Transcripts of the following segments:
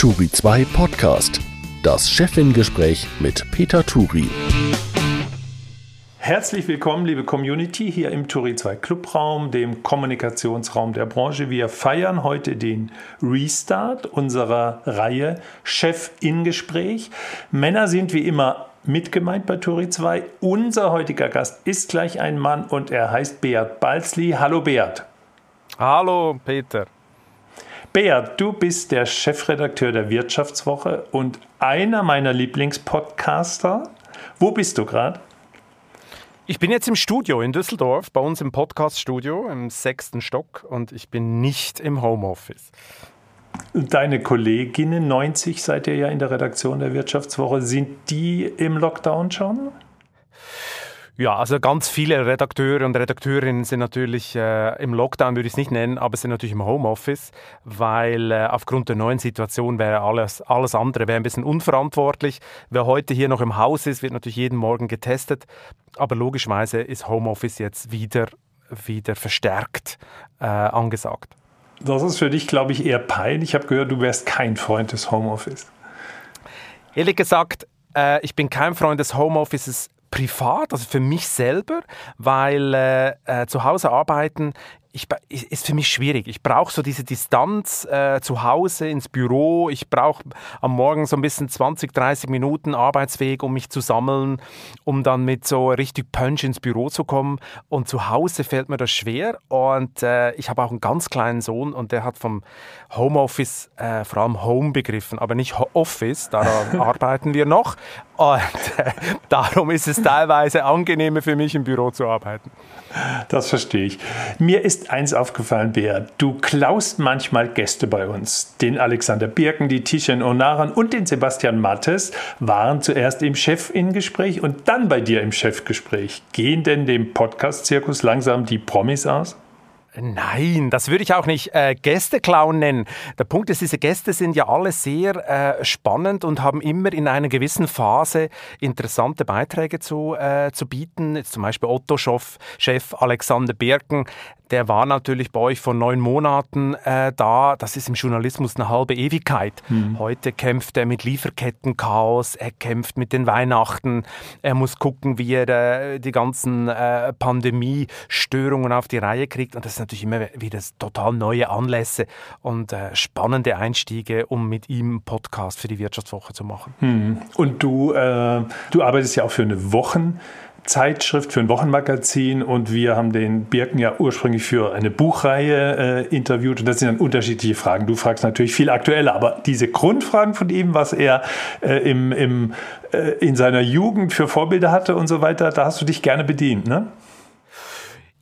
Turi 2 Podcast. Das Chefin-Gespräch mit Peter Turi. Herzlich willkommen, liebe Community, hier im Turi 2 Clubraum, dem Kommunikationsraum der Branche. Wir feiern heute den Restart unserer Reihe Chef-in-Gespräch. Männer sind wie immer mitgemeint bei Turi 2. Unser heutiger Gast ist gleich ein Mann und er heißt Beat Balzli. Hallo Beat. Hallo Peter. Beat, du bist der Chefredakteur der Wirtschaftswoche und einer meiner Lieblingspodcaster. Wo bist du gerade? Ich bin jetzt im Studio in Düsseldorf, bei uns im Podcaststudio im sechsten Stock und ich bin nicht im Homeoffice. Deine Kolleginnen, 90 seid ihr ja in der Redaktion der Wirtschaftswoche, sind die im Lockdown schon? Ja, also ganz viele Redakteure und Redakteurinnen sind natürlich äh, im Lockdown, würde ich es nicht nennen, aber sind natürlich im Homeoffice, weil äh, aufgrund der neuen Situation wäre alles, alles andere wäre ein bisschen unverantwortlich. Wer heute hier noch im Haus ist, wird natürlich jeden Morgen getestet, aber logischerweise ist Homeoffice jetzt wieder, wieder verstärkt äh, angesagt. Das ist für dich, glaube ich, eher peinlich. Ich habe gehört, du wärst kein Freund des Homeoffice. Ehrlich gesagt, äh, ich bin kein Freund des Homeoffices privat, also für mich selber, weil äh, äh, zu Hause arbeiten ich, ist für mich schwierig. Ich brauche so diese Distanz äh, zu Hause ins Büro. Ich brauche am Morgen so ein bisschen 20, 30 Minuten Arbeitsweg, um mich zu sammeln, um dann mit so richtig Punch ins Büro zu kommen. Und zu Hause fällt mir das schwer. Und äh, ich habe auch einen ganz kleinen Sohn und der hat vom Homeoffice äh, vor allem Home begriffen, aber nicht Office. Daran arbeiten wir noch. Und äh, darum ist es teilweise angenehmer für mich im Büro zu arbeiten. Das verstehe ich. Mir ist eins aufgefallen, Bea. Du klaust manchmal Gäste bei uns. Den Alexander Birken, die Tischchen Onaran und den Sebastian Mattes waren zuerst im Chef-In-Gespräch und dann bei dir im Chefgespräch. Gehen denn dem Podcast-Zirkus langsam die Promis aus? Nein, das würde ich auch nicht äh, Gästeclown nennen. Der Punkt ist, diese Gäste sind ja alle sehr äh, spannend und haben immer in einer gewissen Phase interessante Beiträge zu, äh, zu bieten. Jetzt zum Beispiel Otto-Chef Alexander Birken, der war natürlich bei euch vor neun Monaten äh, da. Das ist im Journalismus eine halbe Ewigkeit. Mhm. Heute kämpft er mit Lieferkettenchaos, er kämpft mit den Weihnachten, er muss gucken, wie er äh, die ganzen äh, Pandemiestörungen auf die Reihe kriegt. Und das ist natürlich immer wieder total neue Anlässe und äh, spannende Einstiege, um mit ihm einen Podcast für die Wirtschaftswoche zu machen. Mhm. Und du, äh, du arbeitest ja auch für eine Wochen. Zeitschrift, für ein Wochenmagazin und wir haben den Birken ja ursprünglich für eine Buchreihe äh, interviewt und das sind dann unterschiedliche Fragen. Du fragst natürlich viel aktueller, aber diese Grundfragen von ihm, was er äh, im, im, äh, in seiner Jugend für Vorbilder hatte und so weiter, da hast du dich gerne bedient, ne?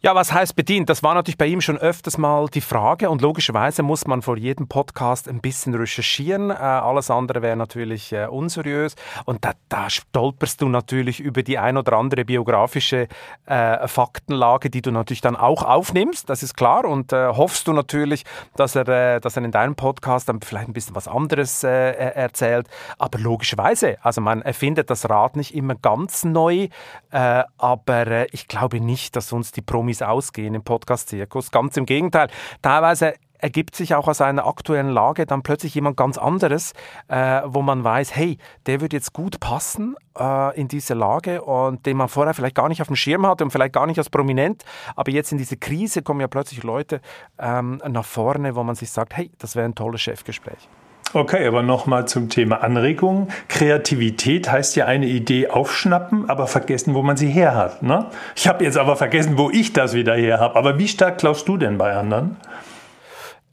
Ja, was heißt bedient? Das war natürlich bei ihm schon öfters mal die Frage und logischerweise muss man vor jedem Podcast ein bisschen recherchieren. Äh, alles andere wäre natürlich äh, unseriös und da, da, stolperst du natürlich über die ein oder andere biografische äh, Faktenlage, die du natürlich dann auch aufnimmst, das ist klar und äh, hoffst du natürlich, dass er, äh, dass er in deinem Podcast dann vielleicht ein bisschen was anderes äh, erzählt. Aber logischerweise, also man erfindet das Rad nicht immer ganz neu, aber ich glaube nicht, dass uns die Promis Promis ausgehen im Podcast-Zirkus. Ganz im Gegenteil. Teilweise ergibt sich auch aus einer aktuellen Lage dann plötzlich jemand ganz anderes, äh, wo man weiß, hey, der wird jetzt gut passen äh, in diese Lage und den man vorher vielleicht gar nicht auf dem Schirm hatte und vielleicht gar nicht als prominent, aber jetzt in diese Krise kommen ja plötzlich Leute ähm, nach vorne, wo man sich sagt, hey, das wäre ein tolles Chefgespräch. Okay, aber nochmal zum Thema Anregung. Kreativität heißt ja eine Idee aufschnappen, aber vergessen, wo man sie her hat. Ne? Ich habe jetzt aber vergessen, wo ich das wieder her habe. Aber wie stark glaubst du denn bei anderen?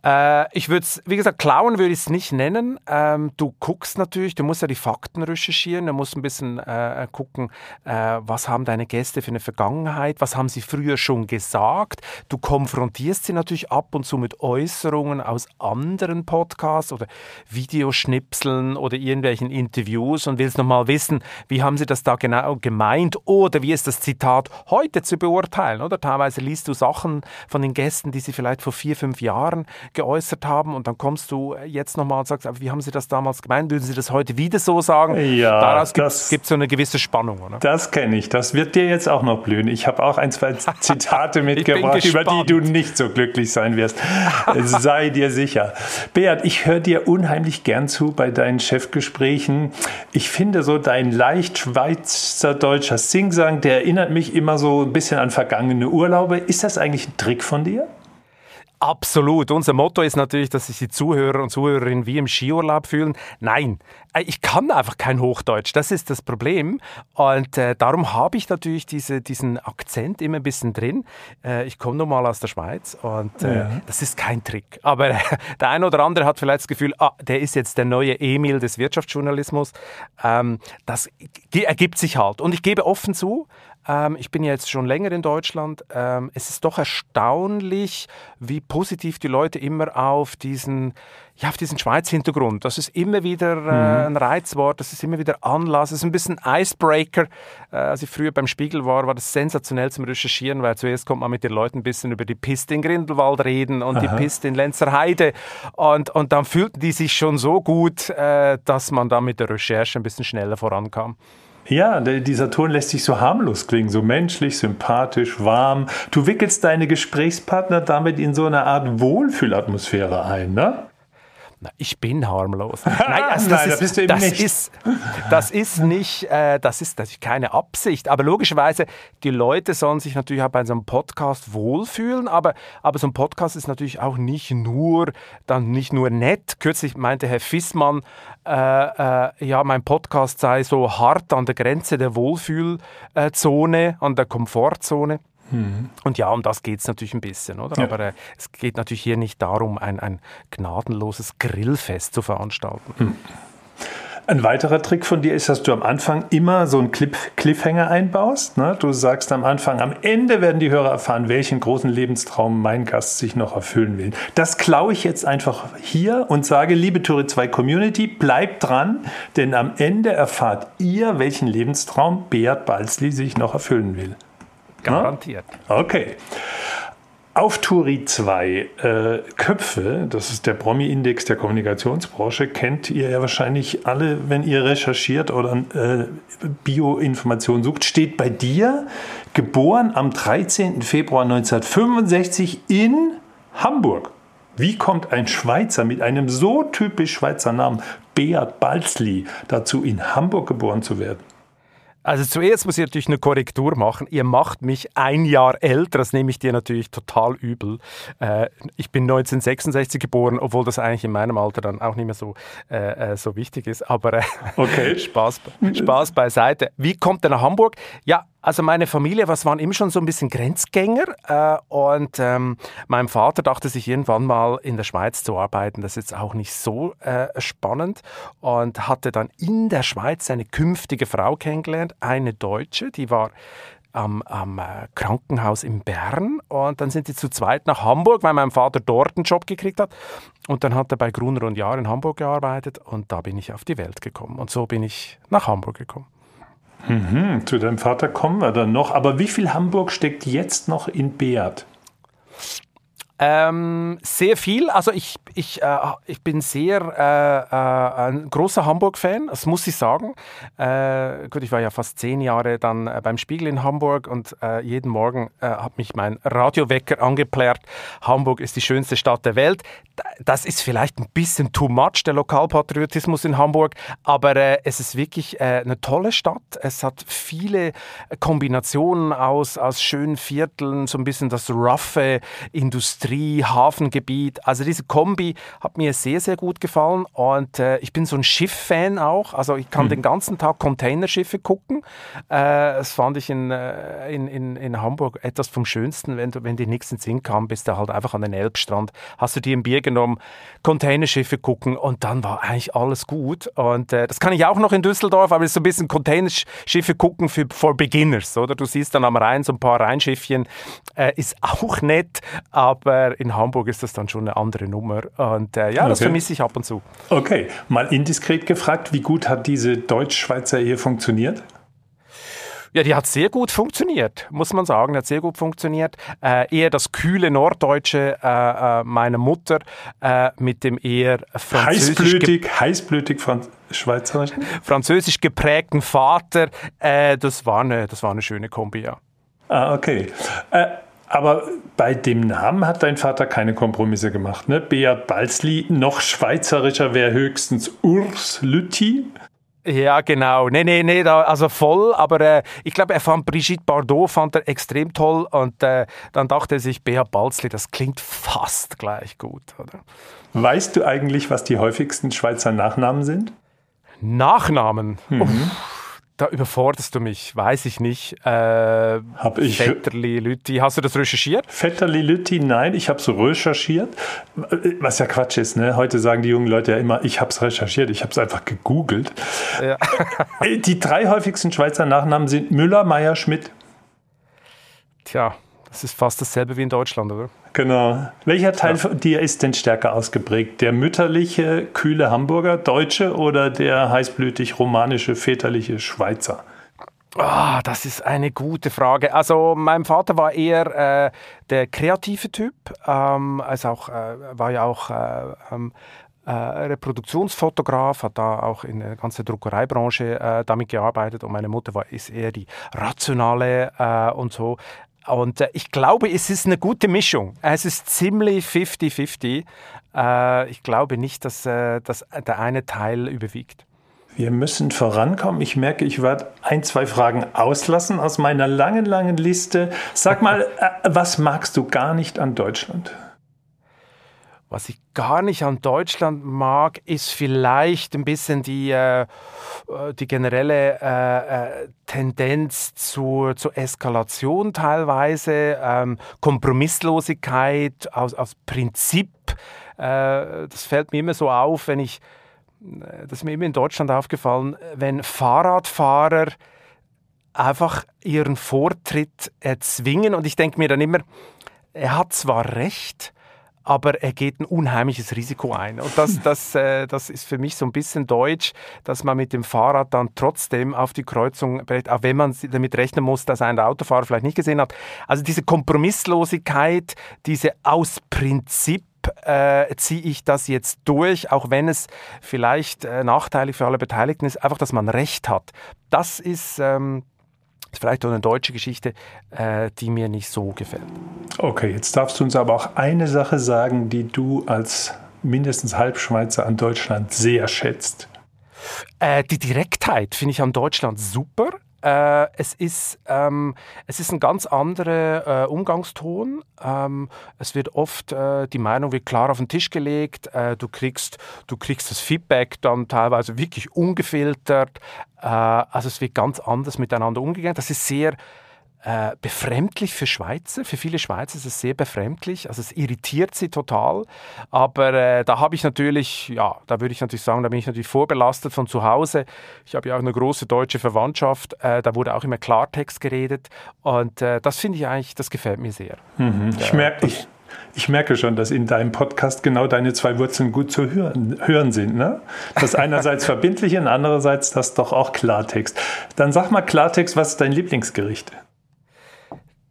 Äh, ich würde es, wie gesagt, klauen würde ich es nicht nennen. Ähm, du guckst natürlich, du musst ja die Fakten recherchieren, du musst ein bisschen äh, gucken, äh, was haben deine Gäste für eine Vergangenheit, was haben sie früher schon gesagt. Du konfrontierst sie natürlich ab und zu mit Äußerungen aus anderen Podcasts oder Videoschnipseln oder irgendwelchen Interviews und willst nochmal wissen, wie haben sie das da genau gemeint oder wie ist das Zitat heute zu beurteilen. Oder teilweise liest du Sachen von den Gästen, die sie vielleicht vor vier, fünf Jahren geäußert haben und dann kommst du jetzt nochmal und sagst, aber wie haben Sie das damals gemeint? Würden Sie das heute wieder so sagen? Ja, Daraus gibt es so eine gewisse Spannung, oder? Das kenne ich. Das wird dir jetzt auch noch blühen. Ich habe auch ein, zwei Zitate mitgebracht, über die du nicht so glücklich sein wirst. Sei dir sicher. Beat, ich höre dir unheimlich gern zu bei deinen Chefgesprächen. Ich finde so dein leicht schweizerdeutscher Singsang, der erinnert mich immer so ein bisschen an vergangene Urlaube. Ist das eigentlich ein Trick von dir? Absolut. Unser Motto ist natürlich, dass sich die Zuhörer und Zuhörerinnen wie im Skiurlaub fühlen. Nein, äh, ich kann einfach kein Hochdeutsch. Das ist das Problem. Und äh, darum habe ich natürlich diese, diesen Akzent immer ein bisschen drin. Äh, ich komme nun mal aus der Schweiz und äh, ja. das ist kein Trick. Aber äh, der eine oder andere hat vielleicht das Gefühl, ah, der ist jetzt der neue Emil des Wirtschaftsjournalismus. Ähm, das ergibt sich halt. Und ich gebe offen zu, ähm, ich bin ja jetzt schon länger in Deutschland. Ähm, es ist doch erstaunlich, wie positiv die Leute immer auf diesen, ja, auf diesen Schweiz-Hintergrund. Das ist immer wieder äh, mhm. ein Reizwort, das ist immer wieder Anlass, das ist ein bisschen Icebreaker. Äh, als ich früher beim Spiegel war, war das sensationell zum Recherchieren, weil zuerst kommt man mit den Leuten ein bisschen über die Piste in Grindelwald reden und Aha. die Piste in Lenzerheide. Und, und dann fühlten die sich schon so gut, äh, dass man da mit der Recherche ein bisschen schneller vorankam. Ja, dieser Ton lässt sich so harmlos klingen, so menschlich, sympathisch, warm. Du wickelst deine Gesprächspartner damit in so eine Art Wohlfühlatmosphäre ein, ne? Na, ich bin harmlos. Nein, also das, Nein, ist, bist du eben das nicht. Ist, das ist nicht, äh, das ist, das ist keine Absicht. Aber logischerweise, die Leute sollen sich natürlich auch bei so einem Podcast wohlfühlen. Aber, aber so ein Podcast ist natürlich auch nicht nur, dann nicht nur nett. Kürzlich meinte Herr Fissmann, äh, äh, ja, mein Podcast sei so hart an der Grenze der Wohlfühlzone, an der Komfortzone. Mhm. Und ja, um das geht es natürlich ein bisschen, oder? Ja. Aber äh, es geht natürlich hier nicht darum, ein, ein gnadenloses Grillfest zu veranstalten. Mhm. Ein weiterer Trick von dir ist, dass du am Anfang immer so einen Cliffhanger einbaust. Ne? Du sagst am Anfang, am Ende werden die Hörer erfahren, welchen großen Lebenstraum mein Gast sich noch erfüllen will. Das klaue ich jetzt einfach hier und sage, liebe Turi 2 Community, bleibt dran, denn am Ende erfahrt ihr, welchen Lebenstraum Beat Balzli sich noch erfüllen will. Garantiert. Okay. Auf Turi 2 äh, Köpfe, das ist der Promi-Index der Kommunikationsbranche, kennt ihr ja wahrscheinlich alle, wenn ihr recherchiert oder äh, Bioinformationen sucht, steht bei dir, geboren am 13. Februar 1965 in Hamburg. Wie kommt ein Schweizer mit einem so typisch Schweizer Namen, Beat Balzli, dazu, in Hamburg geboren zu werden? Also zuerst muss ich natürlich eine Korrektur machen. Ihr macht mich ein Jahr älter, das nehme ich dir natürlich total übel. Äh, ich bin 1966 geboren, obwohl das eigentlich in meinem Alter dann auch nicht mehr so, äh, äh so wichtig ist. Aber äh, okay. Spaß, Spaß beiseite. Wie kommt er nach Hamburg? Ja, also meine Familie, was waren immer schon so ein bisschen Grenzgänger äh, und ähm, mein Vater dachte sich irgendwann mal in der Schweiz zu arbeiten, das ist jetzt auch nicht so äh, spannend und hatte dann in der Schweiz seine künftige Frau kennengelernt, eine Deutsche, die war am, am äh, Krankenhaus in Bern und dann sind sie zu zweit nach Hamburg, weil mein Vater dort einen Job gekriegt hat und dann hat er bei Gruner und Jahr in Hamburg gearbeitet und da bin ich auf die Welt gekommen und so bin ich nach Hamburg gekommen. Mhm, zu deinem Vater kommen wir dann noch. Aber wie viel Hamburg steckt jetzt noch in Beat? Ähm, sehr viel. Also ich, ich, äh, ich bin sehr äh, äh, ein großer Hamburg-Fan, das muss ich sagen. Äh, gut, ich war ja fast zehn Jahre dann äh, beim Spiegel in Hamburg und äh, jeden Morgen hat mich mein Radiowecker angeplärt. Hamburg ist die schönste Stadt der Welt. Das ist vielleicht ein bisschen too much, der Lokalpatriotismus in Hamburg, aber es ist wirklich eine tolle Stadt. Es hat viele Kombinationen aus, aus schönen Vierteln, so ein bisschen das roughe Industrie Industrie, Hafengebiet. Also diese Kombi hat mir sehr, sehr gut gefallen und äh, ich bin so ein Schiff-Fan auch. Also ich kann mhm. den ganzen Tag Containerschiffe gucken. Äh, das fand ich in, äh, in, in, in Hamburg etwas vom Schönsten, wenn, du, wenn dir nichts in den Sinn kam, bist du halt einfach an den Elbstrand, hast du dir ein Bier genommen, Containerschiffe gucken und dann war eigentlich alles gut. Und äh, das kann ich auch noch in Düsseldorf, aber es ist so ein bisschen Containerschiffe gucken für for Beginners, oder? Du siehst dann am Rhein so ein paar Rheinschiffchen, äh, ist auch nett, aber aber in Hamburg ist das dann schon eine andere Nummer. Und äh, ja, das okay. vermisse ich ab und zu. Okay, mal indiskret gefragt, wie gut hat diese Deutsch-Schweizer Ehe funktioniert? Ja, die hat sehr gut funktioniert, muss man sagen. Die hat sehr gut funktioniert. Äh, eher das kühle Norddeutsche äh, äh, meiner Mutter äh, mit dem eher französisch... Heißblütig, heißblütig Franz Schweizerisch? Französisch geprägten Vater. Äh, das, war eine, das war eine schöne Kombi, ja. Ah, okay. Aber bei dem Namen hat dein Vater keine Kompromisse gemacht, ne? Beat Balzli, noch schweizerischer wäre höchstens Urs Lütti. Ja, genau. Nee, nee, nee, da, also voll. Aber äh, ich glaube, er fand Brigitte Bardot fand er extrem toll. Und äh, dann dachte er sich, Beat Balzli, das klingt fast gleich gut, oder? Weißt du eigentlich, was die häufigsten Schweizer Nachnamen sind? Nachnamen? Mhm. Da überforderst du mich, weiß ich nicht. Äh, hab ich. Vetterli, Lütti, hast du das recherchiert? Vetterli, Lütti, nein, ich habe es recherchiert. Was ja Quatsch ist, ne? Heute sagen die jungen Leute ja immer, ich habe es recherchiert, ich habe es einfach gegoogelt. Ja. die drei häufigsten Schweizer Nachnamen sind Müller, Meier, Schmidt. Tja, das ist fast dasselbe wie in Deutschland, oder? Genau. Welcher Teil von dir ist denn stärker ausgeprägt? Der mütterliche, kühle Hamburger, Deutsche oder der heißblütig romanische, väterliche Schweizer? Oh, das ist eine gute Frage. Also mein Vater war eher äh, der kreative Typ, ähm, also auch, äh, war ja auch äh, ähm, äh, Reproduktionsfotograf, hat da auch in der ganzen Druckereibranche äh, damit gearbeitet und meine Mutter war ist eher die rationale äh, und so. Und äh, ich glaube, es ist eine gute Mischung. Es ist ziemlich 50-50. Äh, ich glaube nicht, dass, äh, dass der eine Teil überwiegt. Wir müssen vorankommen. Ich merke, ich werde ein, zwei Fragen auslassen aus meiner langen, langen Liste. Sag mal, äh, was magst du gar nicht an Deutschland? Was ich gar nicht an Deutschland mag, ist vielleicht ein bisschen die, äh, äh, die generelle äh, äh, Tendenz zur, zur Eskalation teilweise, ähm, Kompromisslosigkeit aus, aus Prinzip. Äh, das fällt mir immer so auf, wenn ich, äh, das ist mir immer in Deutschland aufgefallen, wenn Fahrradfahrer einfach ihren Vortritt erzwingen und ich denke mir dann immer, er hat zwar recht, aber er geht ein unheimliches Risiko ein. Und das, das, äh, das ist für mich so ein bisschen deutsch, dass man mit dem Fahrrad dann trotzdem auf die Kreuzung, auch wenn man damit rechnen muss, dass ein Autofahrer vielleicht nicht gesehen hat. Also diese Kompromisslosigkeit, diese aus Prinzip äh, ziehe ich das jetzt durch, auch wenn es vielleicht äh, nachteilig für alle Beteiligten ist, einfach, dass man Recht hat. Das ist, ähm, ist vielleicht auch eine deutsche Geschichte, äh, die mir nicht so gefällt. Okay, jetzt darfst du uns aber auch eine Sache sagen, die du als mindestens Halbschweizer an Deutschland sehr schätzt. Äh, die Direktheit finde ich an Deutschland super. Äh, es, ist, ähm, es ist ein ganz anderer äh, Umgangston. Ähm, es wird oft, äh, die Meinung wird klar auf den Tisch gelegt. Äh, du, kriegst, du kriegst das Feedback dann teilweise wirklich ungefiltert. Äh, also es wird ganz anders miteinander umgegangen. Das ist sehr äh, befremdlich für Schweizer. Für viele Schweizer ist es sehr befremdlich. Also es irritiert sie total. Aber äh, da habe ich natürlich, ja, da würde ich natürlich sagen, da bin ich natürlich vorbelastet von zu Hause. Ich habe ja auch eine große deutsche Verwandtschaft. Äh, da wurde auch immer Klartext geredet. Und äh, das finde ich eigentlich, das gefällt mir sehr. Mhm. Ich merke, ich, ich merke schon, dass in deinem Podcast genau deine zwei Wurzeln gut zu hören, hören sind. Ne? Das einerseits verbindliche und andererseits das doch auch Klartext. Dann sag mal Klartext, was ist dein Lieblingsgericht?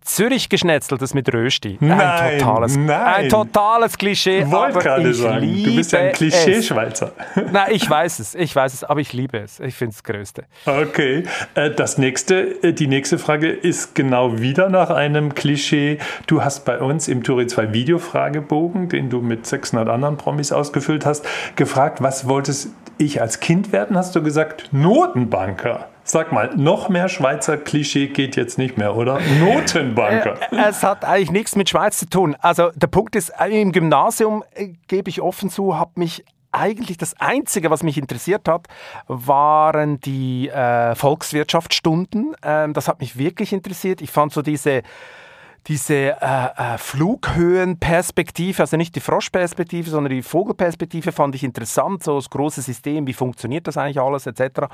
Zürich geschnetzeltes mit Rösti. Nein, ein totales, nein. ein totales Klischee. Ich wollte gerade sagen, du bist ja ein Klischee-Schweizer. Nein, ich weiß es, ich weiß es, aber ich liebe es. Ich finde es das Größte. Okay, äh, das nächste, äh, die nächste Frage ist genau wieder nach einem Klischee. Du hast bei uns im Turi 2 Videofragebogen, den du mit 600 anderen Promis ausgefüllt hast, gefragt, was wolltest ich als Kind werden? Hast du gesagt, Notenbanker. Sag mal, noch mehr Schweizer Klischee geht jetzt nicht mehr, oder? Notenbanker. Äh, es hat eigentlich nichts mit Schweiz zu tun. Also der Punkt ist, äh, im Gymnasium, äh, gebe ich offen zu, habe mich eigentlich das Einzige, was mich interessiert hat, waren die äh, Volkswirtschaftsstunden. Ähm, das hat mich wirklich interessiert. Ich fand so diese diese äh, äh, Flughöhenperspektive, also nicht die Froschperspektive, sondern die Vogelperspektive fand ich interessant, so das große System, wie funktioniert das eigentlich alles etc.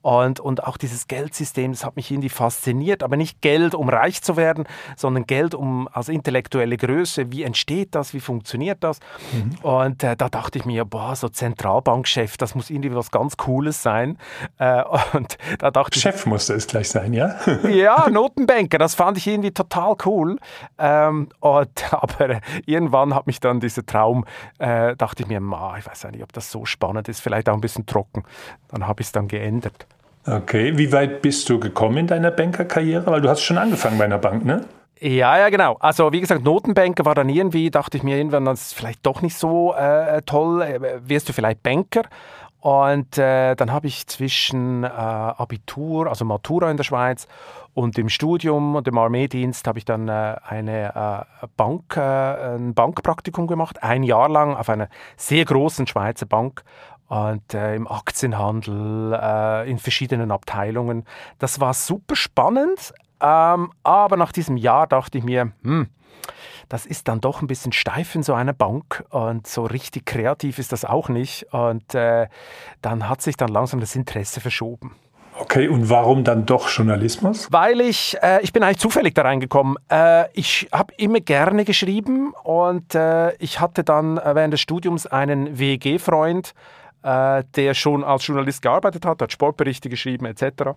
Und, und auch dieses Geldsystem, das hat mich irgendwie fasziniert, aber nicht Geld, um reich zu werden, sondern Geld um als intellektuelle Größe, wie entsteht das, wie funktioniert das? Mhm. Und äh, da dachte ich mir, boah, so Zentralbankchef, das muss irgendwie was ganz Cooles sein. Äh, und da dachte Chef ich, musste es gleich sein, ja? ja, Notenbanker, das fand ich irgendwie total cool. Ähm, und, aber irgendwann hat mich dann dieser Traum, äh, dachte ich mir, ma, ich weiß nicht, ob das so spannend ist, vielleicht auch ein bisschen trocken. Dann habe ich es dann geändert. Okay, wie weit bist du gekommen in deiner Bankerkarriere? Weil du hast schon angefangen bei einer Bank, ne? Ja, ja, genau. Also wie gesagt, Notenbanker war dann irgendwie, dachte ich mir irgendwann, das ist vielleicht doch nicht so äh, toll. Äh, wirst du vielleicht Banker? Und äh, dann habe ich zwischen äh, Abitur, also Matura in der Schweiz und dem Studium und dem Armeedienst habe ich dann äh, eine äh, Bank, äh, ein Bankpraktikum gemacht, ein Jahr lang auf einer sehr großen Schweizer Bank und äh, im Aktienhandel, in verschiedenen Abteilungen. Das war super spannend, ähm, aber nach diesem Jahr dachte ich mir, hm, das ist dann doch ein bisschen steif in so einer Bank und so richtig kreativ ist das auch nicht. Und äh, dann hat sich dann langsam das Interesse verschoben. Okay, und warum dann doch Journalismus? Weil ich, äh, ich bin eigentlich zufällig da reingekommen. Äh, ich habe immer gerne geschrieben und äh, ich hatte dann äh, während des Studiums einen WG-Freund, äh, der schon als Journalist gearbeitet hat, hat Sportberichte geschrieben etc.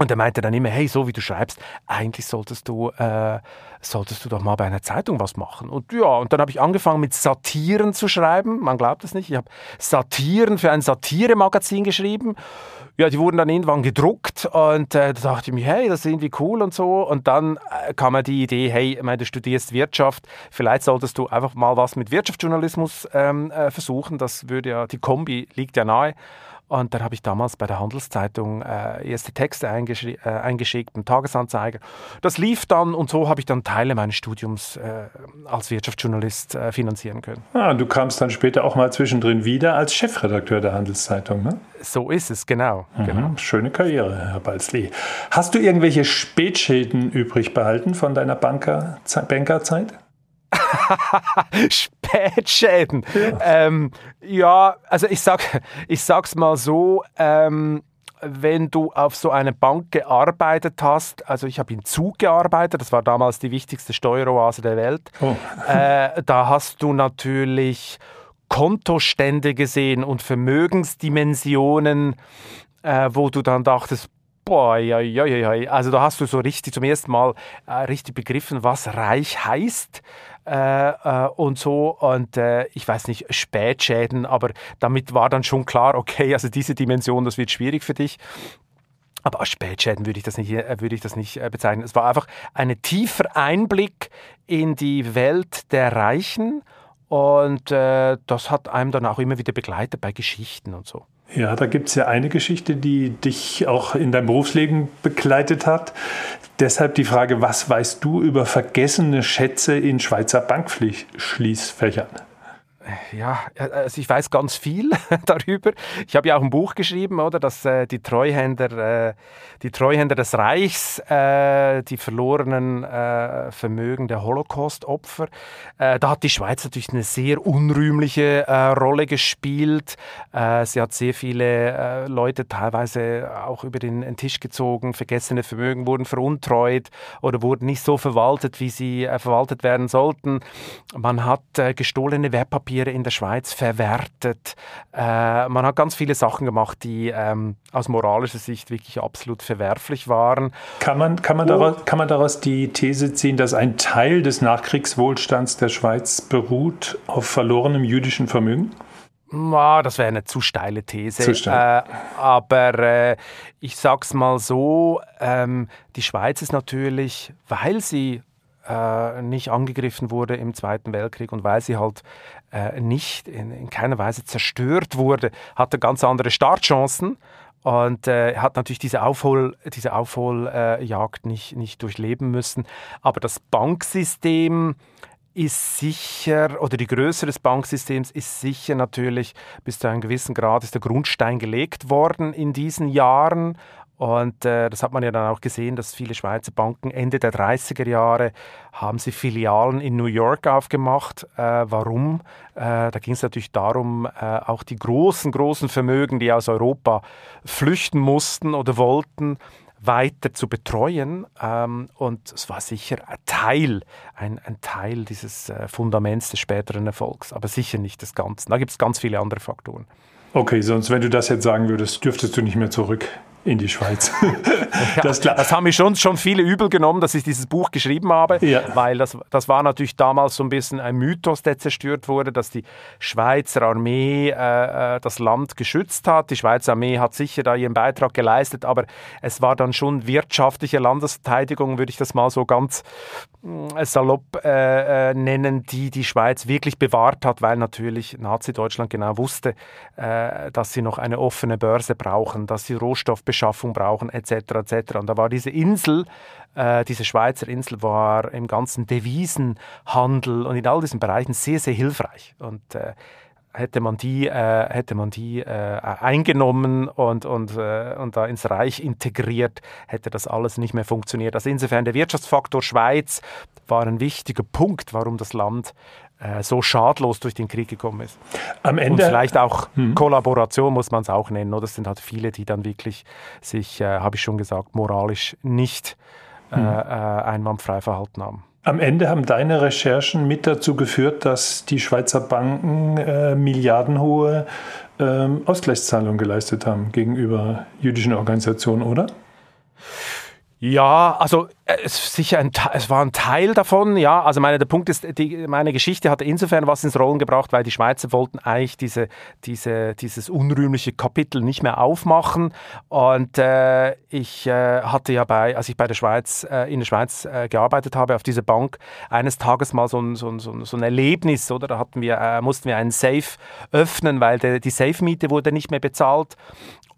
Und er meinte dann immer, hey, so wie du schreibst, eigentlich solltest du, äh, solltest du doch mal bei einer Zeitung was machen. Und ja, und dann habe ich angefangen mit Satiren zu schreiben. Man glaubt es nicht. Ich habe Satiren für ein Satiremagazin geschrieben. Ja, die wurden dann irgendwann gedruckt und äh, da dachte ich mir, hey, das ist irgendwie cool und so. Und dann äh, kam mir die Idee, hey, ich meine, du studierst Wirtschaft, vielleicht solltest du einfach mal was mit Wirtschaftsjournalismus ähm, äh, versuchen. Das würde ja, die Kombi liegt ja nahe. Und dann habe ich damals bei der Handelszeitung äh, erste Texte äh, eingeschickt, im Tagesanzeiger. Das lief dann und so habe ich dann Teile meines Studiums äh, als Wirtschaftsjournalist äh, finanzieren können. Ah, du kamst dann später auch mal zwischendrin wieder als Chefredakteur der Handelszeitung, ne? So ist es, genau. Mhm, genau. Schöne Karriere, Herr Balzli. Hast du irgendwelche Spätschäden übrig behalten von deiner Banker Bankerzeit? Spätschäden. Ja. Ähm, ja, also ich sag, ich sag's mal so. Ähm, wenn du auf so einer Bank gearbeitet hast, also ich habe in Zug gearbeitet, das war damals die wichtigste Steueroase der Welt, oh. äh, da hast du natürlich Kontostände gesehen und Vermögensdimensionen, äh, wo du dann dachtest, boah, ja, ja, ja, ja. also da hast du so richtig zum ersten Mal äh, richtig begriffen, was reich heißt. Äh, äh, und so. Und äh, ich weiß nicht, Spätschäden, aber damit war dann schon klar, okay, also diese Dimension, das wird schwierig für dich. Aber als Spätschäden würde ich das nicht, äh, würde ich das nicht äh, bezeichnen. Es war einfach ein tiefer Einblick in die Welt der Reichen und äh, das hat einem dann auch immer wieder begleitet bei Geschichten und so. Ja, da gibt es ja eine Geschichte, die dich auch in deinem Berufsleben begleitet hat. Deshalb die Frage, was weißt du über vergessene Schätze in Schweizer Bankschließfächern? Ja, also ich weiß ganz viel darüber. Ich habe ja auch ein Buch geschrieben, oder, dass äh, die Treuhänder, äh, die Treuhänder des Reichs, äh, die verlorenen äh, Vermögen der Holocaust-Opfer. Äh, da hat die Schweiz natürlich eine sehr unrühmliche äh, Rolle gespielt. sie hat sehr viele Leute teilweise auch über den, den, Tisch gezogen. Vergessene Vermögen wurden veruntreut oder wurden nicht so verwaltet, wie sie verwaltet werden sollten. Man hat gestohlene Wertpapiere Papiere in der Schweiz verwertet. Äh, man hat ganz viele Sachen gemacht, die ähm, aus moralischer Sicht wirklich absolut verwerflich waren. Kann man, kann, man daraus, kann man daraus die These ziehen, dass ein Teil des Nachkriegswohlstands der Schweiz beruht auf verlorenem jüdischen Vermögen? das wäre eine zu steile These. Zu steil. Äh, aber äh, ich sag's mal so: ähm, Die Schweiz ist natürlich, weil sie äh, nicht angegriffen wurde im Zweiten Weltkrieg und weil sie halt äh, nicht in, in, keiner Weise zerstört wurde, hatte ganz andere Startchancen und äh, hat natürlich diese, Aufhol, diese Aufholjagd nicht, nicht durchleben müssen. Aber das Banksystem ist sicher, oder die Größe des Banksystems ist sicher natürlich, bis zu einem gewissen Grad ist der Grundstein gelegt worden in diesen Jahren Und äh, das hat man ja dann auch gesehen, dass viele Schweizer Banken Ende der 30er Jahre haben sie Filialen in New York aufgemacht. Äh, warum? Äh, da ging es natürlich darum, äh, auch die großen, großen Vermögen, die aus Europa flüchten mussten oder wollten, weiter zu betreuen. Ähm, und es war sicher ein Teil, ein, ein Teil dieses äh, Fundaments des späteren Erfolgs, aber sicher nicht das Ganze. Da gibt es ganz viele andere Faktoren. Okay, sonst wenn du das jetzt sagen würdest, dürftest du nicht mehr zurück in die Schweiz. das, das, haben mir schon, schon viele übel genommen, dass ich dieses Buch geschrieben habe, ja. weil das, das war natürlich damals so ein bisschen ein Mythos, der zerstört wurde, dass die Schweizer Armee äh, äh, das Land geschützt hat. Die Schweizer Armee hat sicher da ihren Beitrag geleistet, aber es war dann schon wirtschaftliche Landesverteidigung, würde ich das mal so ganz äh, salopp äh, äh, nennen, die die Schweiz wirklich bewahrt hat, weil natürlich Nazi-Deutschland genau wusste, äh, dass sie noch eine offene Börse brauchen, dass sie Rohstoffbeschaffung brauchen, etc. etc. Und da war diese Insel, äh, diese Schweizer Insel, war im ganzen Devisenhandel und in all diesen Bereichen sehr, sehr hilfreich. Und äh, hätte man die, äh, hätte man die äh, eingenommen und, und, äh, und da ins Reich integriert, hätte das alles nicht mehr funktioniert. Also insofern der Wirtschaftsfaktor Schweiz war ein wichtiger Punkt, warum das Land äh, so schadlos durch den Krieg gekommen ist. Am Ende, und vielleicht auch hm. Kollaboration muss man es auch nennen. Oder? Es sind halt viele, die dann wirklich sich, äh, habe ich schon gesagt, moralisch nicht äh, hm. einwandfrei verhalten haben. Am Ende haben deine Recherchen mit dazu geführt, dass die Schweizer Banken äh, milliardenhohe äh, Ausgleichszahlungen geleistet haben gegenüber jüdischen Organisationen, oder? Ja, also äh, es, sicher ein, es war ein Teil davon, ja. Also meine, der Punkt ist, die, meine Geschichte hatte insofern was ins Rollen gebracht, weil die Schweizer wollten eigentlich diese, diese, dieses unrühmliche Kapitel nicht mehr aufmachen. Und äh, ich äh, hatte ja bei, als ich bei der Schweiz, äh, in der Schweiz äh, gearbeitet habe, auf dieser Bank, eines Tages mal so ein, so ein, so ein Erlebnis, oder? Da hatten wir, äh, mussten wir einen Safe öffnen, weil der, die Safe-Miete wurde nicht mehr bezahlt.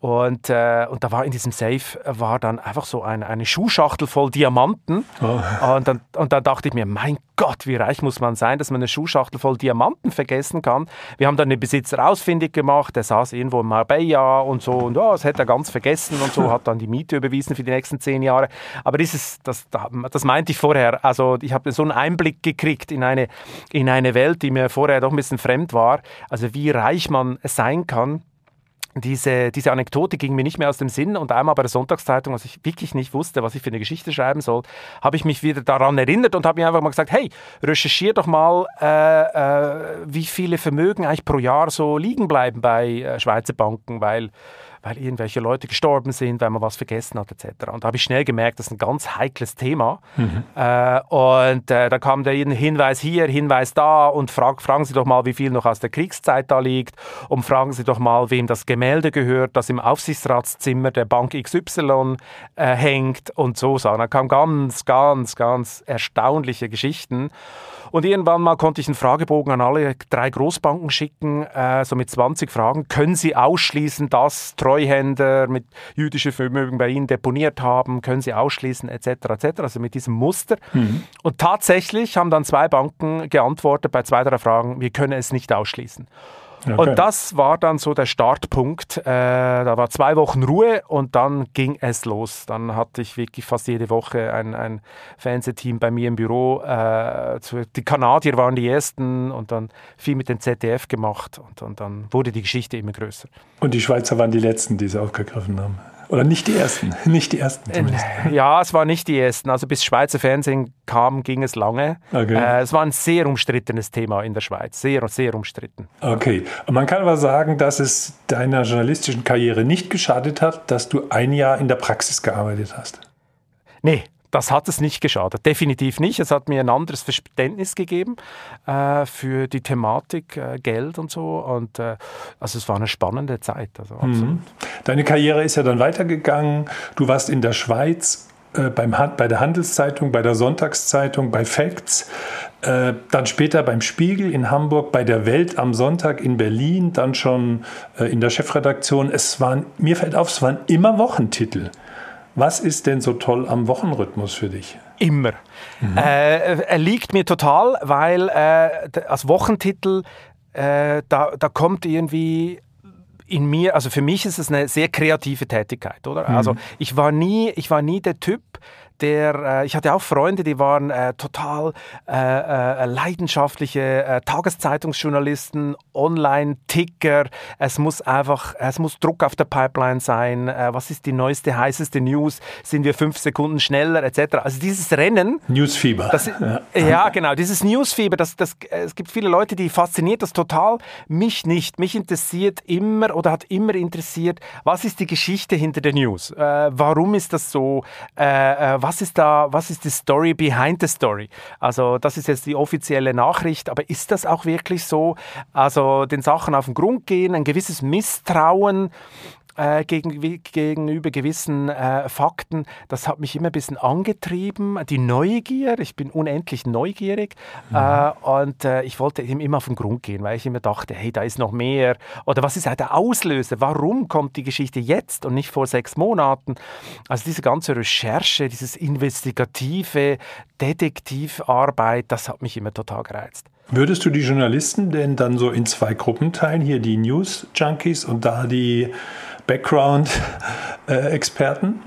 Und, äh, und da war in diesem Safe war dann einfach so eine, eine Schuhschachtel voll Diamanten. Oh. Und, dann, und dann dachte ich mir, mein Gott, wie reich muss man sein, dass man eine Schuhschachtel voll Diamanten vergessen kann. Wir haben dann den Besitzer ausfindig gemacht, der saß irgendwo in Marbella und so und oh, das hätte er ganz vergessen und so, hat dann die Miete überwiesen für die nächsten zehn Jahre. Aber dieses, das, das meinte ich vorher, also ich habe so einen Einblick gekriegt in eine, in eine Welt, die mir vorher doch ein bisschen fremd war. Also wie reich man sein kann diese, diese Anekdote ging mir nicht mehr aus dem Sinn und einmal bei der Sonntagszeitung, als ich wirklich nicht wusste, was ich für eine Geschichte schreiben soll, habe ich mich wieder daran erinnert und habe mir einfach mal gesagt, hey, recherchier doch mal, äh, äh, wie viele Vermögen eigentlich pro Jahr so liegen bleiben bei äh, Schweizer Banken, weil weil irgendwelche Leute gestorben sind, weil man was vergessen hat etc. Und da habe ich schnell gemerkt, das ist ein ganz heikles Thema. Mhm. Äh, und äh, da kam der Hinweis hier, Hinweis da und frag, fragen Sie doch mal, wie viel noch aus der Kriegszeit da liegt und fragen Sie doch mal, wem das Gemälde gehört, das im Aufsichtsratszimmer der Bank XY äh, hängt und so. Da kamen ganz, ganz, ganz erstaunliche Geschichten. Und irgendwann mal konnte ich einen Fragebogen an alle drei Großbanken schicken, äh, so mit 20 Fragen. Können Sie ausschließen, dass Treuhänder mit jüdischen Vermögen bei Ihnen deponiert haben? Können Sie ausschließen, etc., etc., also mit diesem Muster. Mhm. Und tatsächlich haben dann zwei Banken geantwortet bei zwei, drei Fragen, wir können es nicht ausschließen. Okay. Und das war dann so der Startpunkt. Äh, da war zwei Wochen Ruhe und dann ging es los. Dann hatte ich wirklich fast jede Woche ein, ein Fernsehteam bei mir im Büro. Äh, die Kanadier waren die ersten und dann viel mit dem ZDF gemacht und, und dann wurde die Geschichte immer größer. Und die Schweizer waren die letzten, die sie aufgegriffen haben. Oder nicht die ersten, nicht die ersten äh, zumindest. Ja, es waren nicht die ersten. Also bis Schweizer Fernsehen kam, ging es lange. Okay. Äh, es war ein sehr umstrittenes Thema in der Schweiz, sehr, sehr umstritten. Okay, und man kann aber sagen, dass es deiner journalistischen Karriere nicht geschadet hat, dass du ein Jahr in der Praxis gearbeitet hast. Nee, das hat es nicht geschadet, definitiv nicht. Es hat mir ein anderes Verständnis gegeben äh, für die Thematik äh, Geld und so. Und äh, also es war eine spannende Zeit. Also mhm. Deine Karriere ist ja dann weitergegangen. Du warst in der Schweiz äh, beim, bei der Handelszeitung, bei der Sonntagszeitung, bei Facts, äh, dann später beim Spiegel in Hamburg, bei der Welt am Sonntag in Berlin, dann schon äh, in der Chefredaktion. Es waren, mir fällt auf, es waren immer Wochentitel. Was ist denn so toll am Wochenrhythmus für dich? Immer. Mhm. Äh, er liegt mir total, weil äh, als Wochentitel, äh, da, da kommt irgendwie in mir, also für mich ist es eine sehr kreative Tätigkeit, oder? Mhm. Also ich war nie, ich war nie der Typ, der, äh, ich hatte auch Freunde, die waren äh, total äh, äh leidenschaftliche äh, Tageszeitungsjournalisten, Online-Ticker. Es muss einfach, es muss Druck auf der Pipeline sein. Äh, was ist die neueste, heißeste News? Sind wir fünf Sekunden schneller, etc. Also dieses Rennen. Newsfieber. Das, ja. ja. genau. Dieses Newsfieber. Das, das, es gibt viele Leute, die fasziniert das total. Mich nicht. Mich interessiert immer oder hat immer interessiert, was ist die Geschichte hinter der News? warum ist das so? was was ist da, was ist die Story behind the story? Also das ist jetzt die offizielle Nachricht, aber ist das auch wirklich so? Also den Sachen auf den Grund gehen, ein gewisses Misstrauen äh, gegen, gegenüber gewissen äh, Fakten, das hat mich immer ein bisschen angetrieben. Die Neugier, ich bin unendlich neugierig mhm. äh, und äh, ich wollte ihm immer auf den Grund gehen, weil ich immer dachte, hey, da ist noch mehr. Oder was ist halt der Auslöser? Warum kommt die Geschichte jetzt und nicht vor sechs Monaten? Also diese ganze Recherche, dieses investigative Detektivarbeit, das hat mich immer total gereizt. Würdest du die Journalisten denn dann so in zwei Gruppen teilen? Hier die News-Junkies und da die Background-Experten?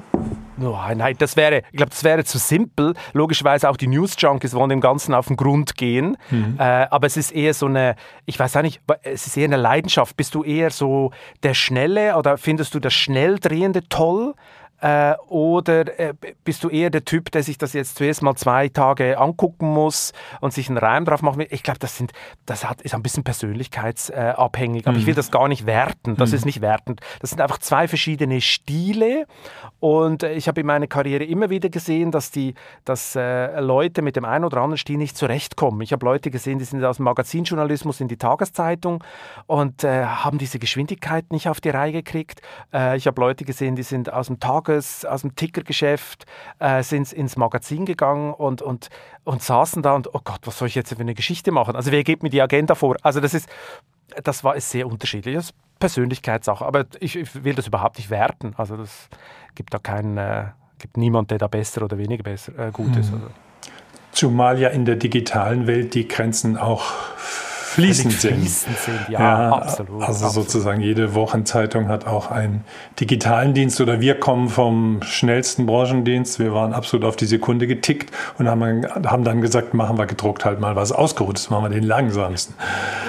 Oh, nein, das wäre, ich glaube, das wäre zu simpel. Logischerweise auch die News-Junkies wollen dem Ganzen auf den Grund gehen. Mhm. Äh, aber es ist eher so eine, ich weiß auch nicht, es ist eher eine Leidenschaft. Bist du eher so der Schnelle oder findest du das Schnelldrehende toll? Äh, oder äh, bist du eher der Typ, der sich das jetzt zuerst mal zwei Tage angucken muss und sich einen Reim drauf machen will? Ich glaube, das, sind, das hat, ist ein bisschen persönlichkeitsabhängig. Aber mhm. ich will das gar nicht werten. Das mhm. ist nicht wertend. Das sind einfach zwei verschiedene Stile. Und äh, ich habe in meiner Karriere immer wieder gesehen, dass, die, dass äh, Leute mit dem einen oder anderen Stil nicht zurechtkommen. Ich habe Leute gesehen, die sind aus dem Magazinjournalismus in die Tageszeitung und äh, haben diese Geschwindigkeit nicht auf die Reihe gekriegt. Äh, ich habe Leute gesehen, die sind aus dem Tages Tages aus dem Tickergeschäft, äh, sind ins Magazin gegangen und, und, und saßen da und, oh Gott, was soll ich jetzt für eine Geschichte machen? Also wer gibt mir die Agenda vor? Also das ist, das war sehr unterschiedlich. Das ist Persönlichkeitssache. Aber ich, ich, will das überhaupt nicht werten. Also das gibt da keinen, äh, gibt niemand, der da besser oder weniger besser, äh, gut ist. Mhm. Also. Zumal ja in der digitalen Welt die Grenzen auch fließend sind. Fließend sind, ja, ja absolut. Also absolut. sozusagen jede Wochenzeitung hat auch einen digitalen Dienst oder wir kommen vom schnellsten Branchendienst. Wir waren absolut auf die Sekunde getickt und haben, haben dann gesagt, machen wir gedruckt halt mal was ausgeruht, machen wir den langsamsten.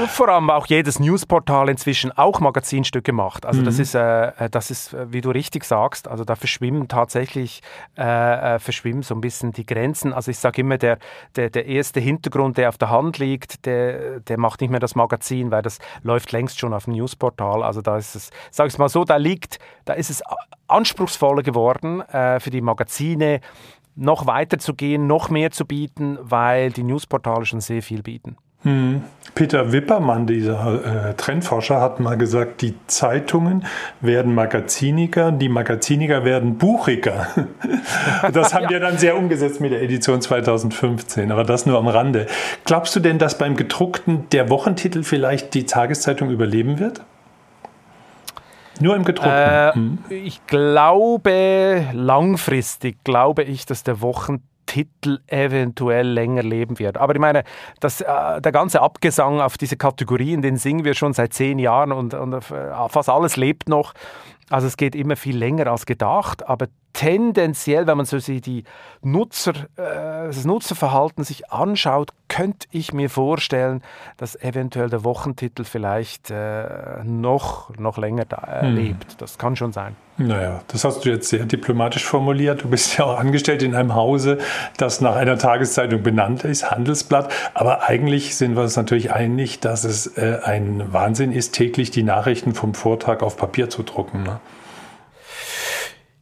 Vor allem auch jedes Newsportal inzwischen auch Magazinstücke macht. Also mhm. das ist, äh, äh das ist, äh, wie du richtig sagst, also da verschwimmen tatsächlich äh, äh, verschwimmen so ein bisschen die Grenzen. Also ich sage immer, der, der, der erste Hintergrund, der auf der Hand liegt, der, der macht macht nicht mehr das Magazin, weil das läuft längst schon auf dem Newsportal. Also da ist es, sag ich mal so, da liegt, da ist es anspruchsvoller geworden äh, für die Magazine noch weiter zu gehen, noch mehr zu bieten, weil die Newsportale schon sehr viel bieten. Peter Wippermann, dieser äh, Trendforscher, hat mal gesagt, die Zeitungen werden magaziniger, die Magaziniger werden buchiger. das haben ja. wir dann sehr umgesetzt mit der Edition 2015, aber das nur am Rande. Glaubst du denn, dass beim gedruckten der Wochentitel vielleicht die Tageszeitung überleben wird? Nur im gedruckten? Äh, hm. Ich glaube, langfristig glaube ich, dass der Wochentitel Titel eventuell länger leben wird. Aber ich meine, das, äh, der ganze Abgesang auf diese Kategorien, den singen wir schon seit zehn Jahren und, und äh, fast alles lebt noch. Also es geht immer viel länger als gedacht, aber tendenziell, wenn man so die Nutzer, äh, das Nutzerverhalten sich anschaut, könnte ich mir vorstellen, dass eventuell der Wochentitel vielleicht äh, noch, noch länger da, äh, hm. lebt. Das kann schon sein. Naja, das hast du jetzt sehr diplomatisch formuliert. Du bist ja auch angestellt in einem Hause, das nach einer Tageszeitung benannt ist, Handelsblatt. Aber eigentlich sind wir uns natürlich einig, dass es äh, ein Wahnsinn ist, täglich die Nachrichten vom Vortag auf Papier zu drucken. Ne?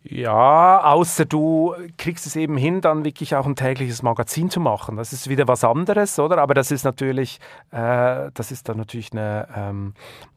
Ja, außer du kriegst es eben hin, dann wirklich auch ein tägliches Magazin zu machen. Das ist wieder was anderes, oder? Aber das ist natürlich, äh, das ist dann natürlich eine, ähm,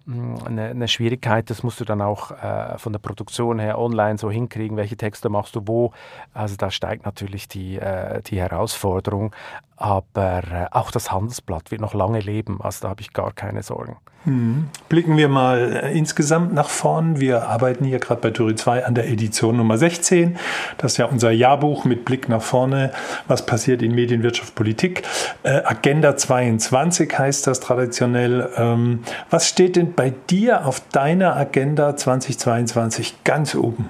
eine, eine, Schwierigkeit. Das musst du dann auch äh, von der Produktion her online so hinkriegen. Welche Texte machst du wo? Also da steigt natürlich die, äh, die Herausforderung. Aber äh, auch das Handelsblatt wird noch lange leben. Also da habe ich gar keine Sorgen. Mhm. Blicken wir mal äh, insgesamt nach vorn. Wir arbeiten hier gerade bei Turi 2 an der Edition Nummer 16. Das ist ja unser Jahrbuch mit Blick nach vorne. Was passiert in Medien, Wirtschaft, Politik? Äh, Agenda 22 heißt das traditionell. Ähm, was steht denn bei dir auf deiner Agenda 2022 ganz oben?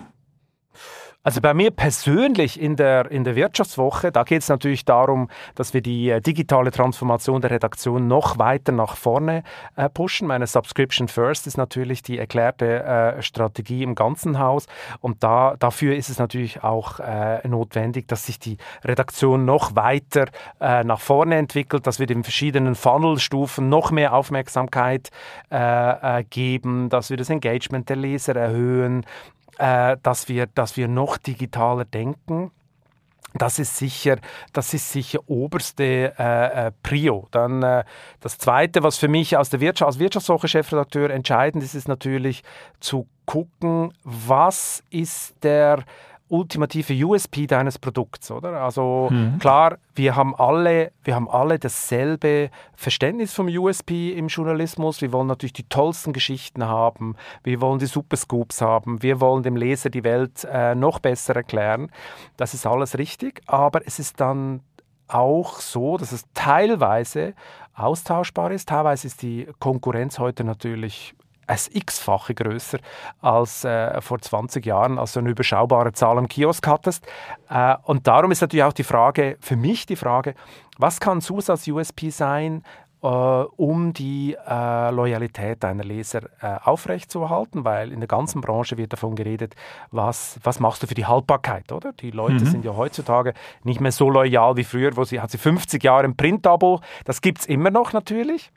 Also bei mir persönlich in der, in der Wirtschaftswoche, da geht es natürlich darum, dass wir die äh, digitale Transformation der Redaktion noch weiter nach vorne äh, pushen. Meine Subscription First ist natürlich die erklärte äh, Strategie im ganzen Haus und da, dafür ist es natürlich auch äh, notwendig, dass sich die Redaktion noch weiter äh, nach vorne entwickelt, dass wir den verschiedenen Funnelstufen noch mehr Aufmerksamkeit äh, geben, dass wir das Engagement der Leser erhöhen, äh, dass, wir, dass wir noch digitaler denken. Das ist sicher, das ist sicher oberste äh, äh, Prio. Dann äh, das Zweite, was für mich aus der Wirtschaft, als Wirtschaftswoche-Chefredakteur entscheidend ist, ist natürlich zu gucken, was ist der ultimative USP deines Produkts, oder? Also mhm. klar, wir haben alle, wir haben alle dasselbe Verständnis vom USP im Journalismus. Wir wollen natürlich die tollsten Geschichten haben, wir wollen die Superscoops haben, wir wollen dem Leser die Welt äh, noch besser erklären. Das ist alles richtig, aber es ist dann auch so, dass es teilweise austauschbar ist. Teilweise ist die Konkurrenz heute natürlich ein x-fache größer als äh, vor 20 Jahren, als du eine überschaubare Zahl am Kiosk hattest. Äh, und darum ist natürlich auch die Frage, für mich die Frage, was kann Zusatz-USP sein, äh, um die äh, Loyalität deiner Leser äh, aufrechtzuerhalten, weil in der ganzen Branche wird davon geredet, was, was machst du für die Haltbarkeit, oder? Die Leute mhm. sind ja heutzutage nicht mehr so loyal wie früher, wo sie hat sie 50 Jahre im Print-Abo, das gibt es immer noch natürlich.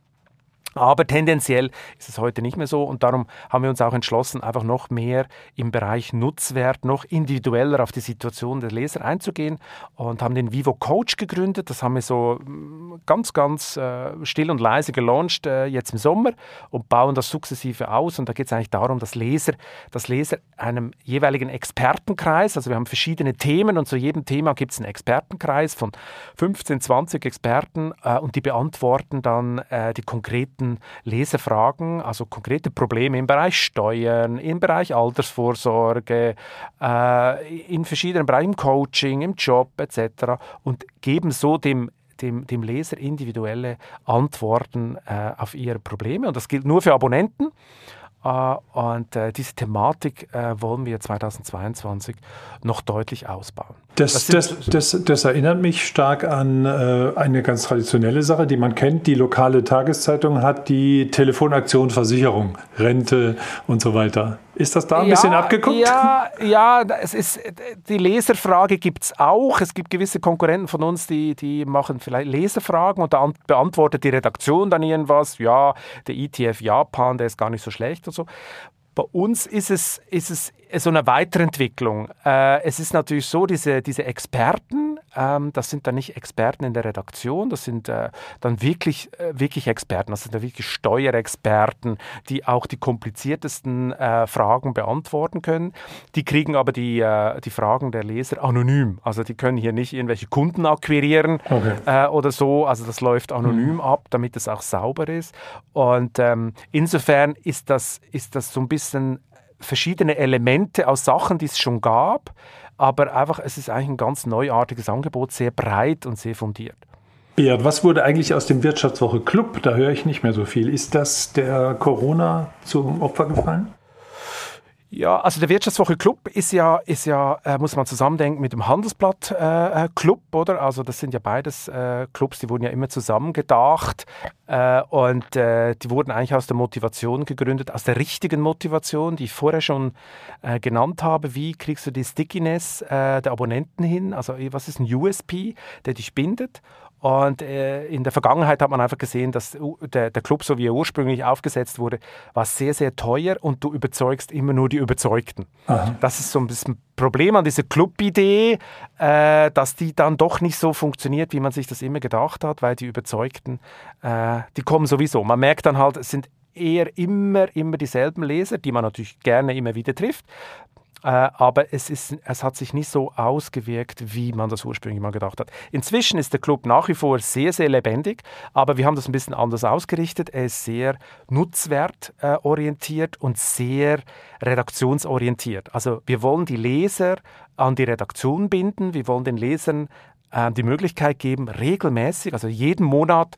Aber tendenziell ist es heute nicht mehr so und darum haben wir uns auch entschlossen, einfach noch mehr im Bereich Nutzwert, noch individueller auf die Situation der Leser einzugehen und haben den Vivo Coach gegründet. Das haben wir so mm, ganz, ganz äh, still und leise gelauncht äh, jetzt im Sommer und bauen das sukzessive aus. Und da geht es eigentlich darum, dass Leser, dass Leser einem jeweiligen Expertenkreis, also wir haben verschiedene Themen und zu jedem Thema gibt es einen Expertenkreis von 15, 20 Experten äh, und die beantworten dann die konkreten konkreten Leserfragen, also konkrete Probleme im Bereich Steuern, im Bereich Altersvorsorge, äh, in verschiedenen Bereichen, im Coaching, im Job etc. und geben so dem dem, dem Leser individuelle Antworten äh, auf ihre Probleme. Und das gilt nur für Abonnenten. Uh, und uh, diese Thematik uh, wollen wir 2022 noch deutlich ausbauen. Das, das, das, das erinnert mich stark an eine ganz traditionelle Sache, die man kennt. Die lokale Tageszeitung hat die Telefonaktion Versicherung, Rente und so weiter. Ist das da ein ja, bisschen abgeguckt? Ja, ja es ist, die Leserfrage gibt es auch. Es gibt gewisse Konkurrenten von uns, die, die machen vielleicht Leserfragen und dann beantwortet die Redaktion dann irgendwas. Ja, der ETF Japan, der ist gar nicht so schlecht und so. Bei uns ist es, ist es so eine Weiterentwicklung. Äh, es ist natürlich so, diese, diese Experten, ähm, das sind dann nicht Experten in der Redaktion, das sind äh, dann wirklich, äh, wirklich Experten, das sind dann wirklich Steuerexperten, die auch die kompliziertesten äh, Fragen beantworten können. Die kriegen aber die, äh, die Fragen der Leser anonym. Also die können hier nicht irgendwelche Kunden akquirieren okay. Äh, oder so. Also das läuft anonym mhm. ab, damit es auch sauber ist. Und ähm, insofern ist das, ist das so ein bisschen verschiedene Elemente aus Sachen, die es schon gab, aber einfach, es ist eigentlich ein ganz neuartiges Angebot, sehr breit und sehr fundiert. Beat, was wurde eigentlich aus dem Wirtschaftswoche Club? Da höre ich nicht mehr so viel. Ist das der Corona zum Opfer gefallen? Ja, also der Wirtschaftswoche Club ist ja, ist ja äh, muss man zusammendenken mit dem Handelsblatt äh, äh, Club, oder? Also das sind ja beides äh, Clubs, die wurden ja immer zusammen gedacht äh, und äh, die wurden eigentlich aus der Motivation gegründet, aus der richtigen Motivation, die ich vorher schon genannt habe. Wie kriegst du die Stickiness der Abonnenten hin? Also was ist ein USP, der dich bindet? Und äh, in der Vergangenheit hat man einfach gesehen, dass der, der, Club, so wie er ursprünglich aufgesetzt wurde, war sehr, sehr teuer und du überzeugst immer nur die Überzeugten. Aha. Das ist so ein bisschen Problem an dieser Club-Idee, äh, dass die dann doch nicht so funktioniert, wie man sich das immer gedacht hat, weil die Überzeugten, äh, die kommen sowieso. Man merkt dann halt, es sind eher immer, immer dieselben Leser, die man natürlich gerne immer wieder trifft. Äh, aber es, ist, es hat sich nicht so ausgewirkt, wie man das ursprünglich mal gedacht hat. Inzwischen ist der Club nach wie vor sehr, sehr lebendig, aber wir haben das ein bisschen anders ausgerichtet. Er ist sehr nutzwertorientiert und sehr redaktionsorientiert. Also wir wollen die Leser an die Redaktion binden, wir wollen den Lesern äh, die Möglichkeit geben, regelmäßig, also jeden Monat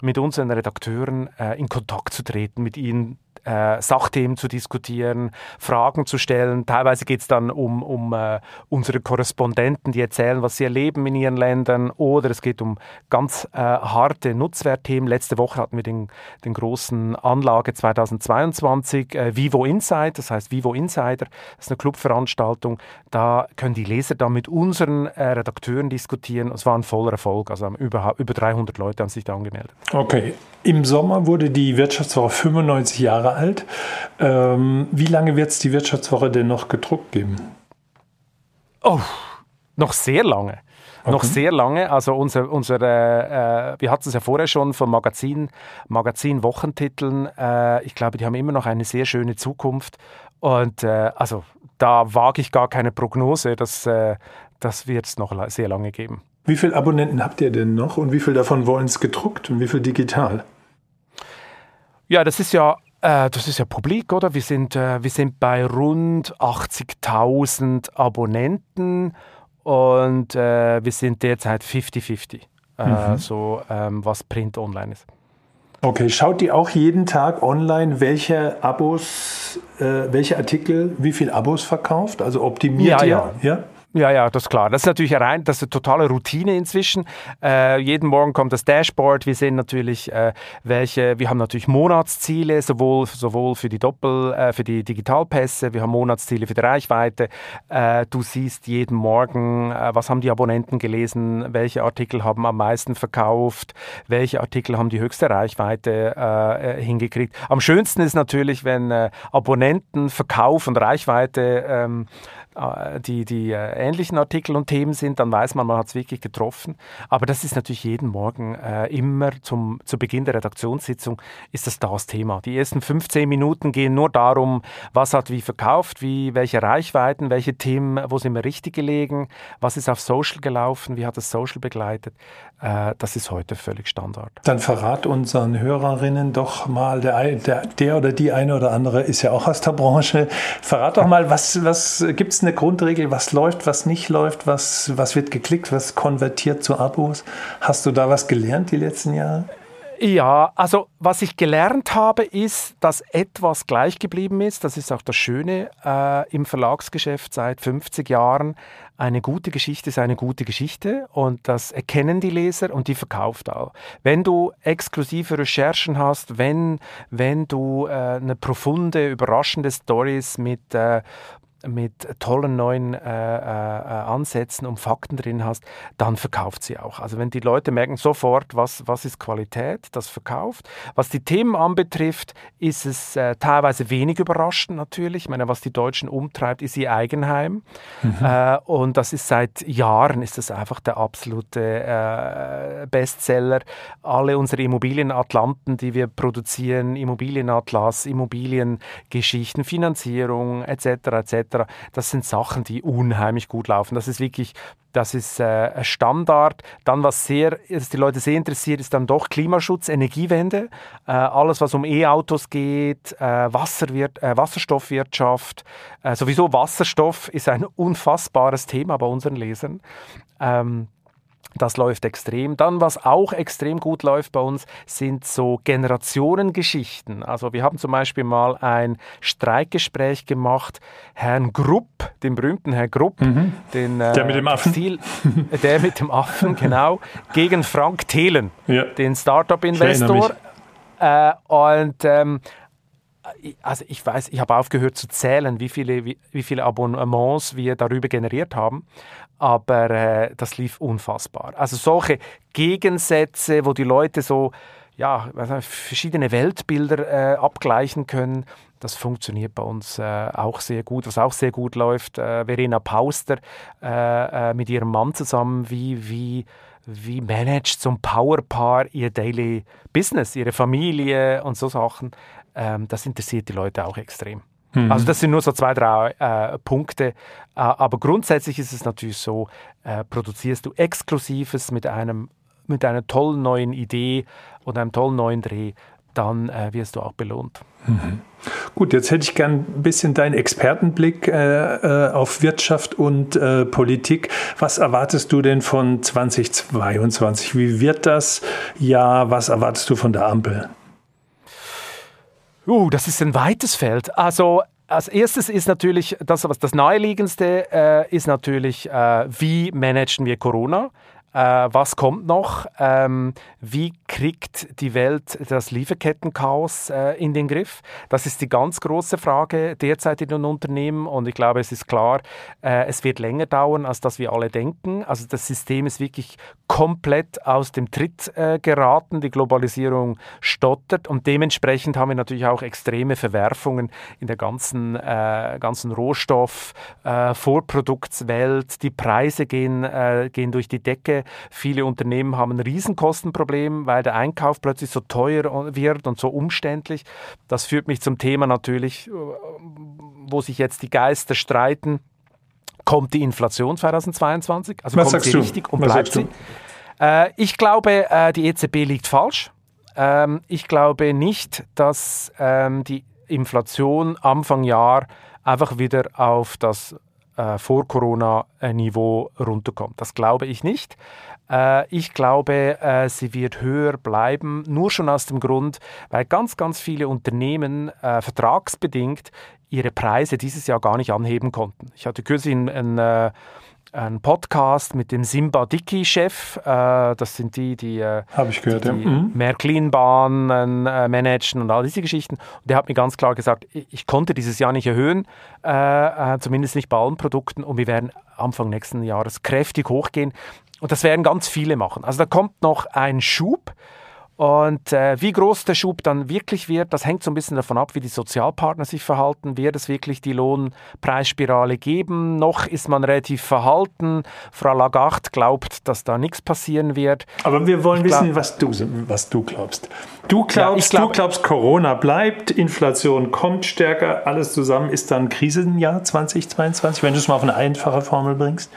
mit unseren Redakteuren äh, in Kontakt zu treten, mit ihnen äh, Sachthemen zu diskutieren, Fragen zu stellen. Teilweise geht es dann um, um äh, unsere Korrespondenten, die erzählen, was sie erleben in ihren Ländern, oder es geht um ganz äh, harte Nutzwertthemen. Letzte Woche hatten wir den, den großen Anlage 2022 äh, Vivo Inside, das heißt Vivo Insider, das ist eine Clubveranstaltung. Da können die Leser dann mit unseren äh, Redakteuren diskutieren. Es war ein voller Erfolg, also über, über 300 Leute haben sich da angemeldet. Okay, im Sommer wurde die Wirtschaftswoche 95 Jahre alt. Ähm, wie lange wird es die Wirtschaftswoche denn noch gedruckt geben? Oh, noch sehr lange. Okay. Noch sehr lange. Also unser, unsere, äh, wir hatten es ja vorher schon von Magazin, Magazin-Wochentiteln. Äh, ich glaube, die haben immer noch eine sehr schöne Zukunft. Und äh, also da wage ich gar keine Prognose. Das, äh, das wird es noch sehr lange geben. Wie viele Abonnenten habt ihr denn noch und wie viel davon wollen es gedruckt und wie viel digital? Ja, das ist ja äh, das ist ja publik, oder? Wir sind, äh, wir sind bei rund 80.000 Abonnenten und äh, wir sind derzeit 50-50, äh, mhm. so ähm, was Print online ist. Okay, schaut die auch jeden Tag online, welche Abos, äh, welche Artikel, wie viele Abos verkauft? Also optimiert ja, ihr? Ja. ja? Ja, ja, das ist klar. Das ist natürlich rein, das ist eine totale Routine inzwischen. Äh, jeden Morgen kommt das Dashboard. Wir sehen natürlich, äh, welche, wir haben natürlich Monatsziele, sowohl, sowohl für die Doppel, äh, für die Digitalpässe, wir haben Monatsziele für die Reichweite. Äh, du siehst jeden Morgen, äh, was haben die Abonnenten gelesen, welche Artikel haben am meisten verkauft, welche Artikel haben die höchste Reichweite äh, hingekriegt. Am schönsten ist natürlich, wenn Abonnenten, Verkauf und Reichweite ähm, äh, die, die äh, ähnlichen Artikel und Themen sind, dann weiß man, man hat es wirklich getroffen. Aber das ist natürlich jeden Morgen äh, immer zum, zu Beginn der Redaktionssitzung ist das das Thema. Die ersten 15 Minuten gehen nur darum, was hat wie verkauft, wie, welche Reichweiten, welche Themen, wo sind wir richtig gelegen, was ist auf Social gelaufen, wie hat das Social begleitet. Äh, das ist heute völlig Standard. Dann verrat unseren Hörerinnen doch mal, der, der, der oder die eine oder andere ist ja auch aus der Branche. Verrat doch mal, was, was gibt es eine Grundregel, was läuft, was nicht läuft, was, was wird geklickt, was konvertiert zu Abos? Hast du da was gelernt die letzten Jahre? Ja, also was ich gelernt habe, ist, dass etwas gleich geblieben ist. Das ist auch das Schöne äh, im Verlagsgeschäft seit 50 Jahren. Eine gute Geschichte ist eine gute Geschichte und das erkennen die Leser und die verkauft auch. Wenn du exklusive Recherchen hast, wenn, wenn du äh, eine profunde, überraschende Stories mit äh, mit tollen neuen äh, äh, Ansätzen und Fakten drin hast, dann verkauft sie auch. Also wenn die Leute merken sofort, was, was ist Qualität, das verkauft. Was die Themen anbetrifft, ist es äh, teilweise wenig überraschend natürlich. Ich meine, was die Deutschen umtreibt, ist ihr Eigenheim. Mhm. Äh, und das ist seit Jahren ist das einfach der absolute äh, Bestseller. Alle unsere Immobilienatlanten, die wir produzieren, Immobilienatlas, Immobiliengeschichten, Finanzierung etc. etc das sind Sachen, die unheimlich gut laufen. Das ist wirklich das ist äh, Standard. Dann, was sehr, was die Leute sehr interessiert, ist dann doch Klimaschutz, Energiewende. Äh, alles, was um E-Autos geht, äh, Wasserwirt, äh, Wasserstoffwirtschaft. Äh, sowieso Wasserstoff ist ein unfassbares Thema bei unseren Lesern. Ähm, das läuft extrem. Dann, was auch extrem gut läuft bei uns, sind so Generationengeschichten. Also wir haben zum Beispiel mal ein Streikgespräch gemacht. Herrn Grupp, den berühmten Herrn Grupp, mhm. den äh, der mit dem Affen, Textil, der mit dem Affen, genau, gegen Frank Thelen, ja. den Startup-Investor. Äh, und ähm, also ich weiß, ich habe aufgehört zu zählen, wie viele, wie, wie viele Abonnements wir darüber generiert haben aber äh, das lief unfassbar. Also solche Gegensätze, wo die Leute so ja, verschiedene Weltbilder äh, abgleichen können, das funktioniert bei uns äh, auch sehr gut. Was auch sehr gut läuft, äh, Verena Pauster äh, äh, mit ihrem Mann zusammen, wie, wie, wie managt so ein Powerpaar ihr Daily Business, ihre Familie und so Sachen. Ähm, das interessiert die Leute auch extrem. Mhm. Also das sind nur so zwei, drei äh, Punkte. Äh, aber grundsätzlich ist es natürlich so, äh, produzierst du Exklusives mit einem mit einer tollen neuen Idee und einem tollen neuen Dreh, dann äh, wirst du auch belohnt. Mhm. Gut, jetzt hätte ich gern ein bisschen deinen Expertenblick äh, äh, auf Wirtschaft und äh, Politik. Was erwartest du denn von 2022? Wie wird das Jahr? Was erwartest du von der Ampel? Uh, das ist ein weites Feld. Also als erstes ist natürlich das, was das naheliegendste äh, ist natürlich, äh, wie managen wir Corona? Äh, was kommt noch? Ähm, wie kriegt die Welt das Lieferkettenchaos äh, in den Griff? Das ist die ganz große Frage derzeit in den Unternehmen und ich glaube, es ist klar, äh, es wird länger dauern, als dass wir alle denken. Also das System ist wirklich komplett aus dem Tritt äh, geraten. Die Globalisierung stottert und dementsprechend haben wir natürlich auch extreme Verwerfungen in der ganzen, äh, ganzen Rohstoff, äh, Vorproduktswelt. Die Preise gehen, gehen durch die Decke. Viele Unternehmen haben ein Riesenkostenproblem, weil der Einkauf plötzlich so teuer wird und so umständlich. Das führt mich zum Thema natürlich, äh, wo sich jetzt die Geister streiten. Kommt die Inflation 2022? Also Was kommt sie du? richtig und Was bleibt sie? Äh, ich glaube, äh, die EZB liegt falsch. Ähm, ich glaube nicht, dass ähm, die Inflation Anfang Jahr einfach wieder auf das äh, Vor-Corona-Niveau runterkommt. Das glaube ich nicht. Äh, ich glaube, äh, sie wird höher bleiben, nur schon aus dem Grund, weil ganz, ganz viele Unternehmen äh, vertragsbedingt ihre Preise dieses Jahr gar nicht anheben konnten. Ich hatte kürzlich ein, ein äh, ein Podcast mit dem Simba Dicky-Chef. Äh, das sind die, die, äh, gehört, die, die ja. mhm. Märklin-Bahnen äh, managen und all diese Geschichten. Und der hat mir ganz klar gesagt, ich, ich konnte dieses Jahr nicht erhöhen, äh, äh, zumindest nicht bei allen Produkten. Und wir werden Anfang nächsten Jahres kräftig hochgehen. Und das werden ganz viele machen. Also da kommt noch ein Schub. Und äh, wie groß der Schub dann wirklich wird, das hängt so ein bisschen davon ab, wie die Sozialpartner sich verhalten. Wird es wirklich die Lohnpreisspirale geben? Noch ist man relativ verhalten. Frau Lagarde glaubt, dass da nichts passieren wird. Aber wir wollen glaub, wissen, was du, was du glaubst. Du glaubst, ja, glaub, du glaubst, Corona bleibt, Inflation kommt stärker, alles zusammen ist dann Krisenjahr 2022, wenn du es mal auf eine einfache Formel bringst?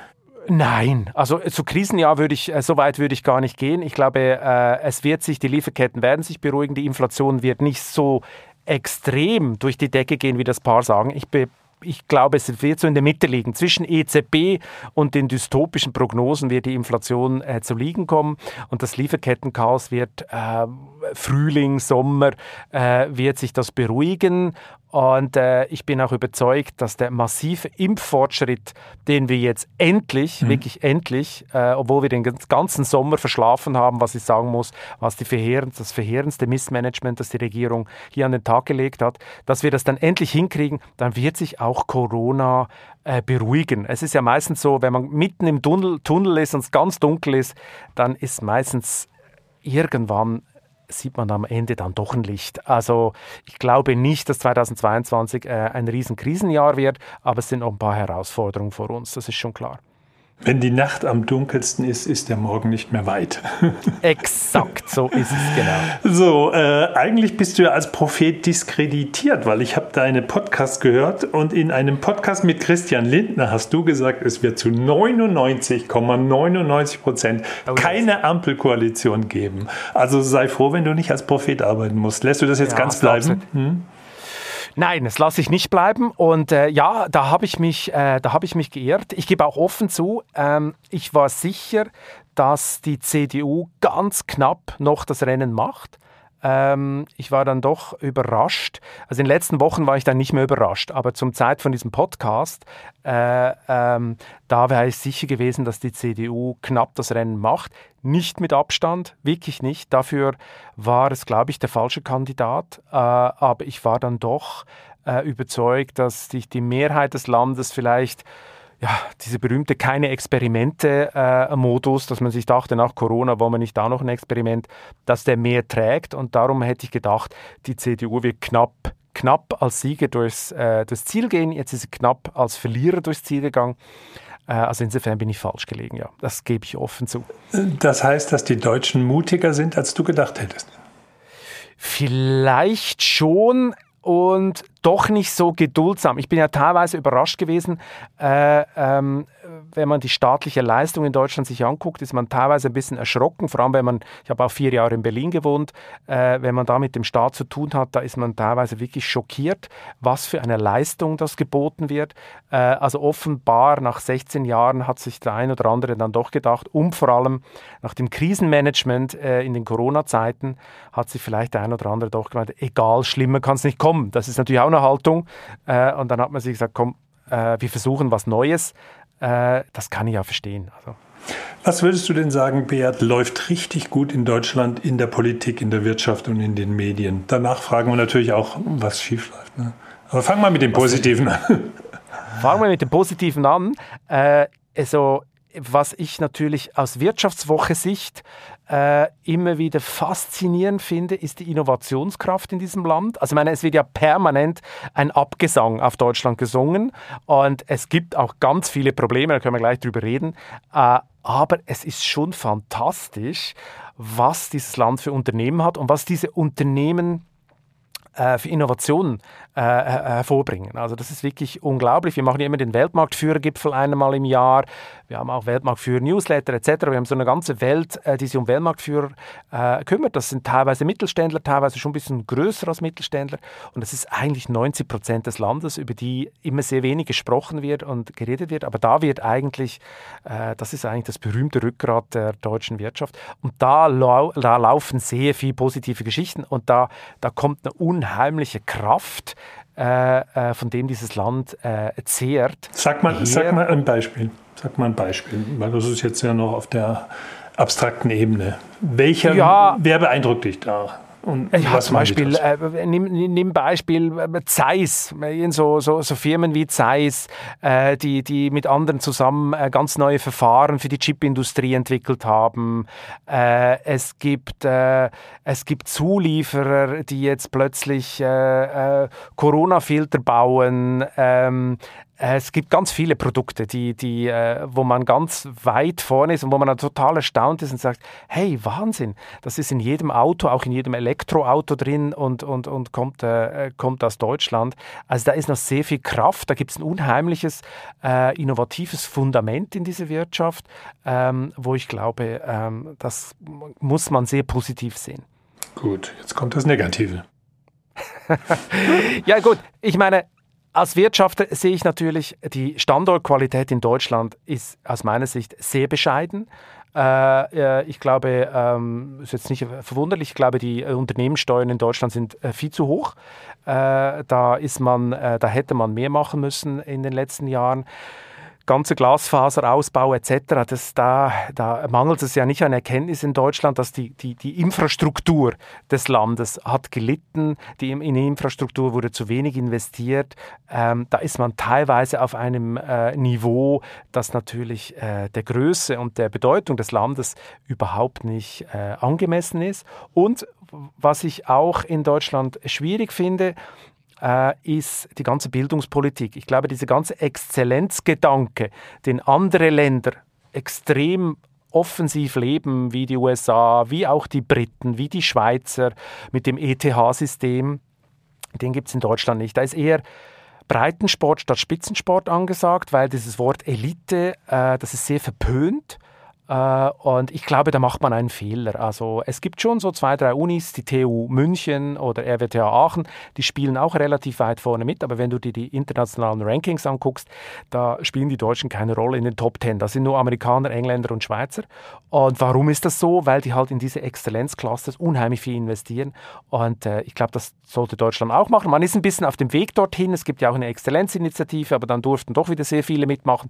Nein, also zu Krisenjahr würde ich, äh, so weit würde ich gar nicht gehen. Ich glaube, äh, es wird sich, die Lieferketten werden sich beruhigen, die Inflation wird nicht so extrem durch die Decke gehen, wie das Paar sagen. Ich be ich glaube, es wird so in der Mitte liegen. Zwischen EZB und den dystopischen Prognosen wird die Inflation äh, zu liegen kommen und das Lieferkettenchaos wird äh, Frühling, Sommer, äh, wird sich das beruhigen. Und äh, ich bin auch überzeugt, dass der massive Impffortschritt, den wir jetzt endlich, mhm. wirklich endlich, äh, obwohl wir den ganzen Sommer verschlafen haben, was ich sagen muss, was die verheerend, das verheerendste Missmanagement, das die Regierung hier an den Tag gelegt hat, dass wir das dann endlich hinkriegen, dann wird sich auch Corona äh, beruhigen. Es ist ja meistens so, wenn man mitten im Tunnel, Tunnel ist und es ganz dunkel ist, dann ist meistens irgendwann sieht man am Ende dann doch ein Licht. Also ich glaube nicht, dass 2022 äh, ein riesen Krisenjahr wird, aber es sind noch ein paar Herausforderungen vor uns, das ist schon klar. Wenn die Nacht am dunkelsten ist, ist der Morgen nicht mehr weit. Exakt, so ist es genau. So, äh, eigentlich bist du ja als Prophet diskreditiert, weil ich habe deine Podcast gehört und in einem Podcast mit Christian Lindner hast du gesagt, es wird zu 99,99 Prozent ,99 oh, keine Ampelkoalition geben. Also sei froh, wenn du nicht als Prophet arbeiten musst. Lässt du das jetzt ja, ganz bleiben? Hm? Nein, das lasse ich nicht bleiben. Und äh, ja, da habe ich, mich, äh, hab ich mich geirrt. Ich gebe auch offen zu, ähm, ich war sicher, dass die CDU ganz knapp noch das Rennen macht. Ähm, ich war dann doch überrascht. Also in den letzten Wochen war ich dann nicht mehr überrascht, aber zum Zeit von diesem Podcast, äh, ähm, da wäre ich sicher gewesen, dass die CDU knapp das Rennen macht. Nicht mit Abstand, wirklich nicht. Dafür war es, glaube ich, der falsche Kandidat. Äh, aber ich war dann doch äh, überzeugt, dass sich die Mehrheit des Landes vielleicht ja, diese berühmte keine Experimente-Modus, äh, dass man sich dachte, nach Corona wollen wir nicht da noch ein Experiment, dass der mehr trägt. Und darum hätte ich gedacht, die CDU wird knapp, knapp als Sieger durchs äh, das Ziel gehen. Jetzt ist sie knapp als Verlierer durchs Ziel gegangen. Äh, also insofern bin ich falsch gelegen, ja. Das gebe ich offen zu. Das heißt, dass die Deutschen mutiger sind, als du gedacht hättest? Vielleicht schon, und doch nicht so geduldsam. Ich bin ja teilweise überrascht gewesen, äh, ähm, wenn man die staatliche Leistung in Deutschland sich anguckt, ist man teilweise ein bisschen erschrocken, vor allem wenn man, ich habe auch vier Jahre in Berlin gewohnt, äh, wenn man da mit dem Staat zu tun hat, da ist man teilweise wirklich schockiert, was für eine Leistung das geboten wird. Äh, also offenbar nach 16 Jahren hat sich der ein oder andere dann doch gedacht, und vor allem nach dem Krisenmanagement äh, in den Corona-Zeiten hat sich vielleicht der ein oder andere doch gemeint, egal, schlimmer kann es nicht kommen. Das ist natürlich auch eine Haltung. Äh, und dann hat man sich gesagt, komm, äh, wir versuchen was Neues. Äh, das kann ich ja verstehen. Also. Was würdest du denn sagen, Beat, läuft richtig gut in Deutschland in der Politik, in der Wirtschaft und in den Medien? Danach fragen wir natürlich auch, was schief läuft. Ne? Aber fangen wir mit dem Positiven an. Fangen wir mit dem Positiven an. Äh, also, was ich natürlich aus Wirtschaftswoche-Sicht äh, immer wieder faszinierend finde, ist die Innovationskraft in diesem Land. Also ich meine, es wird ja permanent ein Abgesang auf Deutschland gesungen und es gibt auch ganz viele Probleme, da können wir gleich drüber reden. Äh, aber es ist schon fantastisch, was dieses Land für Unternehmen hat und was diese Unternehmen äh, für Innovationen äh, hervorbringen. Also das ist wirklich unglaublich. Wir machen immer den Weltmarktführergipfel einmal im Jahr. Wir haben auch Weltmarktführer-Newsletter etc. Wir haben so eine ganze Welt, äh, die sich um Weltmarktführer äh, kümmert. Das sind teilweise Mittelständler, teilweise schon ein bisschen größer als Mittelständler. Und das ist eigentlich 90 Prozent des Landes, über die immer sehr wenig gesprochen wird und geredet wird. Aber da wird eigentlich, äh, das ist eigentlich das berühmte Rückgrat der deutschen Wirtschaft. Und da, lau da laufen sehr viele positive Geschichten und da, da kommt eine unheimliche Kraft äh, äh, von dem dieses Land äh, zehrt. Sag mal, sag mal ein Beispiel. Sag mal ein Beispiel, weil das ist jetzt ja noch auf der abstrakten Ebene. Welcher, ja, wer beeindruckt dich da? Und ja, zum Beispiel, äh, nimm, nimm Beispiel äh, Zeiss, so, so, so Firmen wie Zeiss, äh, die, die mit anderen zusammen äh, ganz neue Verfahren für die Chipindustrie entwickelt haben. Äh, es, gibt, äh, es gibt Zulieferer, die jetzt plötzlich Corona-Filter bauen. Ähm, äh, es gibt ganz viele Produkte, die, die, äh, wo man ganz weit vorne ist und wo man total erstaunt ist und sagt, hey, Wahnsinn, das ist in jedem Auto, auch in jedem Elektroauto drin und, und, und kommt, äh, kommt aus Deutschland. Also da ist noch sehr viel Kraft, da gibt es ein unheimliches, äh, innovatives Fundament in dieser Wirtschaft, ähm, wo ich glaube, ähm, das muss man sehr positiv sehen. Gut, jetzt kommt das Negative. ja gut, ich meine, als Wirtschafter sehe ich natürlich, die Standortqualität in Deutschland ist aus meiner Sicht sehr bescheiden. Äh, ich glaube, ähm, ist jetzt nicht verwunderlich, ich glaube, die Unternehmenssteuern in Deutschland sind äh, viel zu hoch. Äh, da ist man, äh, da hätte man mehr machen müssen in den letzten Jahren ganze Glasfaserausbau etc., das, da, da mangelt es ja nicht an Erkenntnis in Deutschland, dass die, die, die Infrastruktur des Landes hat gelitten, die in die Infrastruktur wurde zu wenig investiert. Ähm, da ist man teilweise auf einem äh, Niveau, das natürlich äh, der Größe und der Bedeutung des Landes überhaupt nicht äh, angemessen ist. Und was ich auch in Deutschland schwierig finde, ist die ganze Bildungspolitik. Ich glaube, dieser ganze Exzellenzgedanke, den andere Länder extrem offensiv leben, wie die USA, wie auch die Briten, wie die Schweizer mit dem ETH-System, den gibt es in Deutschland nicht. Da ist eher Breitensport statt Spitzensport angesagt, weil dieses Wort Elite, äh, das ist sehr verpönt. Äh, und ich glaube, da macht man einen Fehler. Also es gibt schon so zwei, drei Unis, die TU München oder RWTH Aachen, die spielen auch relativ weit vorne mit. Aber wenn du dir die internationalen Rankings anguckst, da spielen die Deutschen keine Rolle in den Top Ten. Da sind nur Amerikaner, Engländer und Schweizer. Und warum ist das so? Weil die halt in diese Exzellenzclusters unheimlich viel investieren. Und äh, ich glaube, das sollte Deutschland auch machen. Man ist ein bisschen auf dem Weg dorthin. Es gibt ja auch eine Exzellenzinitiative, aber dann durften doch wieder sehr viele mitmachen.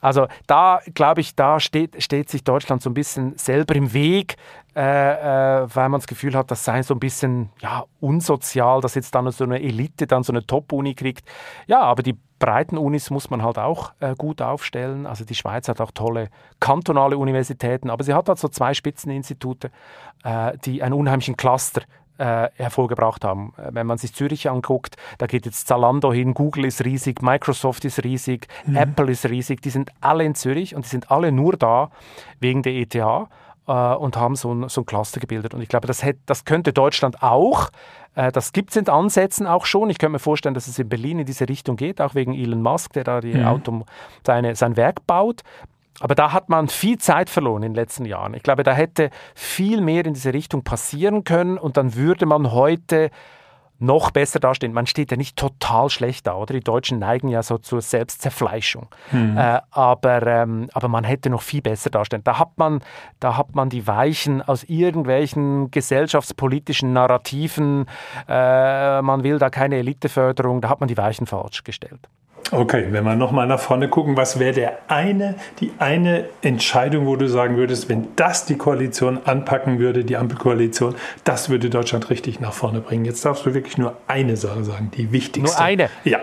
Also da, glaube ich, da steht, steht steht sich Deutschland so ein bisschen selber im Weg, äh, äh, weil man das Gefühl hat, das sei so ein bisschen ja, unsozial, dass jetzt dann so eine Elite dann so eine Top-Uni kriegt. Ja, aber die breiten Unis muss man halt auch äh, gut aufstellen. Also die Schweiz hat auch tolle kantonale Universitäten, aber sie hat halt so zwei Spitzeninstitute, äh, die einen unheimlichen Cluster äh, hervorgebracht haben. Äh, wenn man sich Zürich anguckt, da geht jetzt Zalando hin, Google ist riesig, Microsoft ist riesig, mhm. Apple ist riesig, die sind alle in Zürich und die sind alle nur da wegen der ETH. äh, und haben so ein, so ein Cluster gebildet. Und ich glaube, das, hätte, das könnte Deutschland auch. Äh, das gibt es in Ansätzen auch schon. Ich könnte mir vorstellen, dass es in Berlin in diese Richtung geht, auch wegen Elon Musk, der da die mhm. Auto, seine, sein Werk baut. Aber da hat man viel Zeit verloren in den letzten Jahren. Ich glaube, da hätte viel mehr in diese Richtung passieren können und dann würde man heute noch besser dastehen. Man steht ja nicht total schlecht da, oder? Die Deutschen neigen ja so zur Selbstzerfleischung. Mhm. Äh, aber, ähm, aber man hätte noch viel besser dastehen. Da hat man, da hat man die Weichen aus irgendwelchen gesellschaftspolitischen Narrativen, äh, man will da keine Eliteförderung, da hat man die Weichen falsch gestellt. Okay, wenn wir nochmal nach vorne gucken, was wäre der eine, die eine Entscheidung, wo du sagen würdest, wenn das die Koalition anpacken würde, die Ampelkoalition, das würde Deutschland richtig nach vorne bringen. Jetzt darfst du wirklich nur eine Sache sagen, die wichtigste. Nur eine? Ja.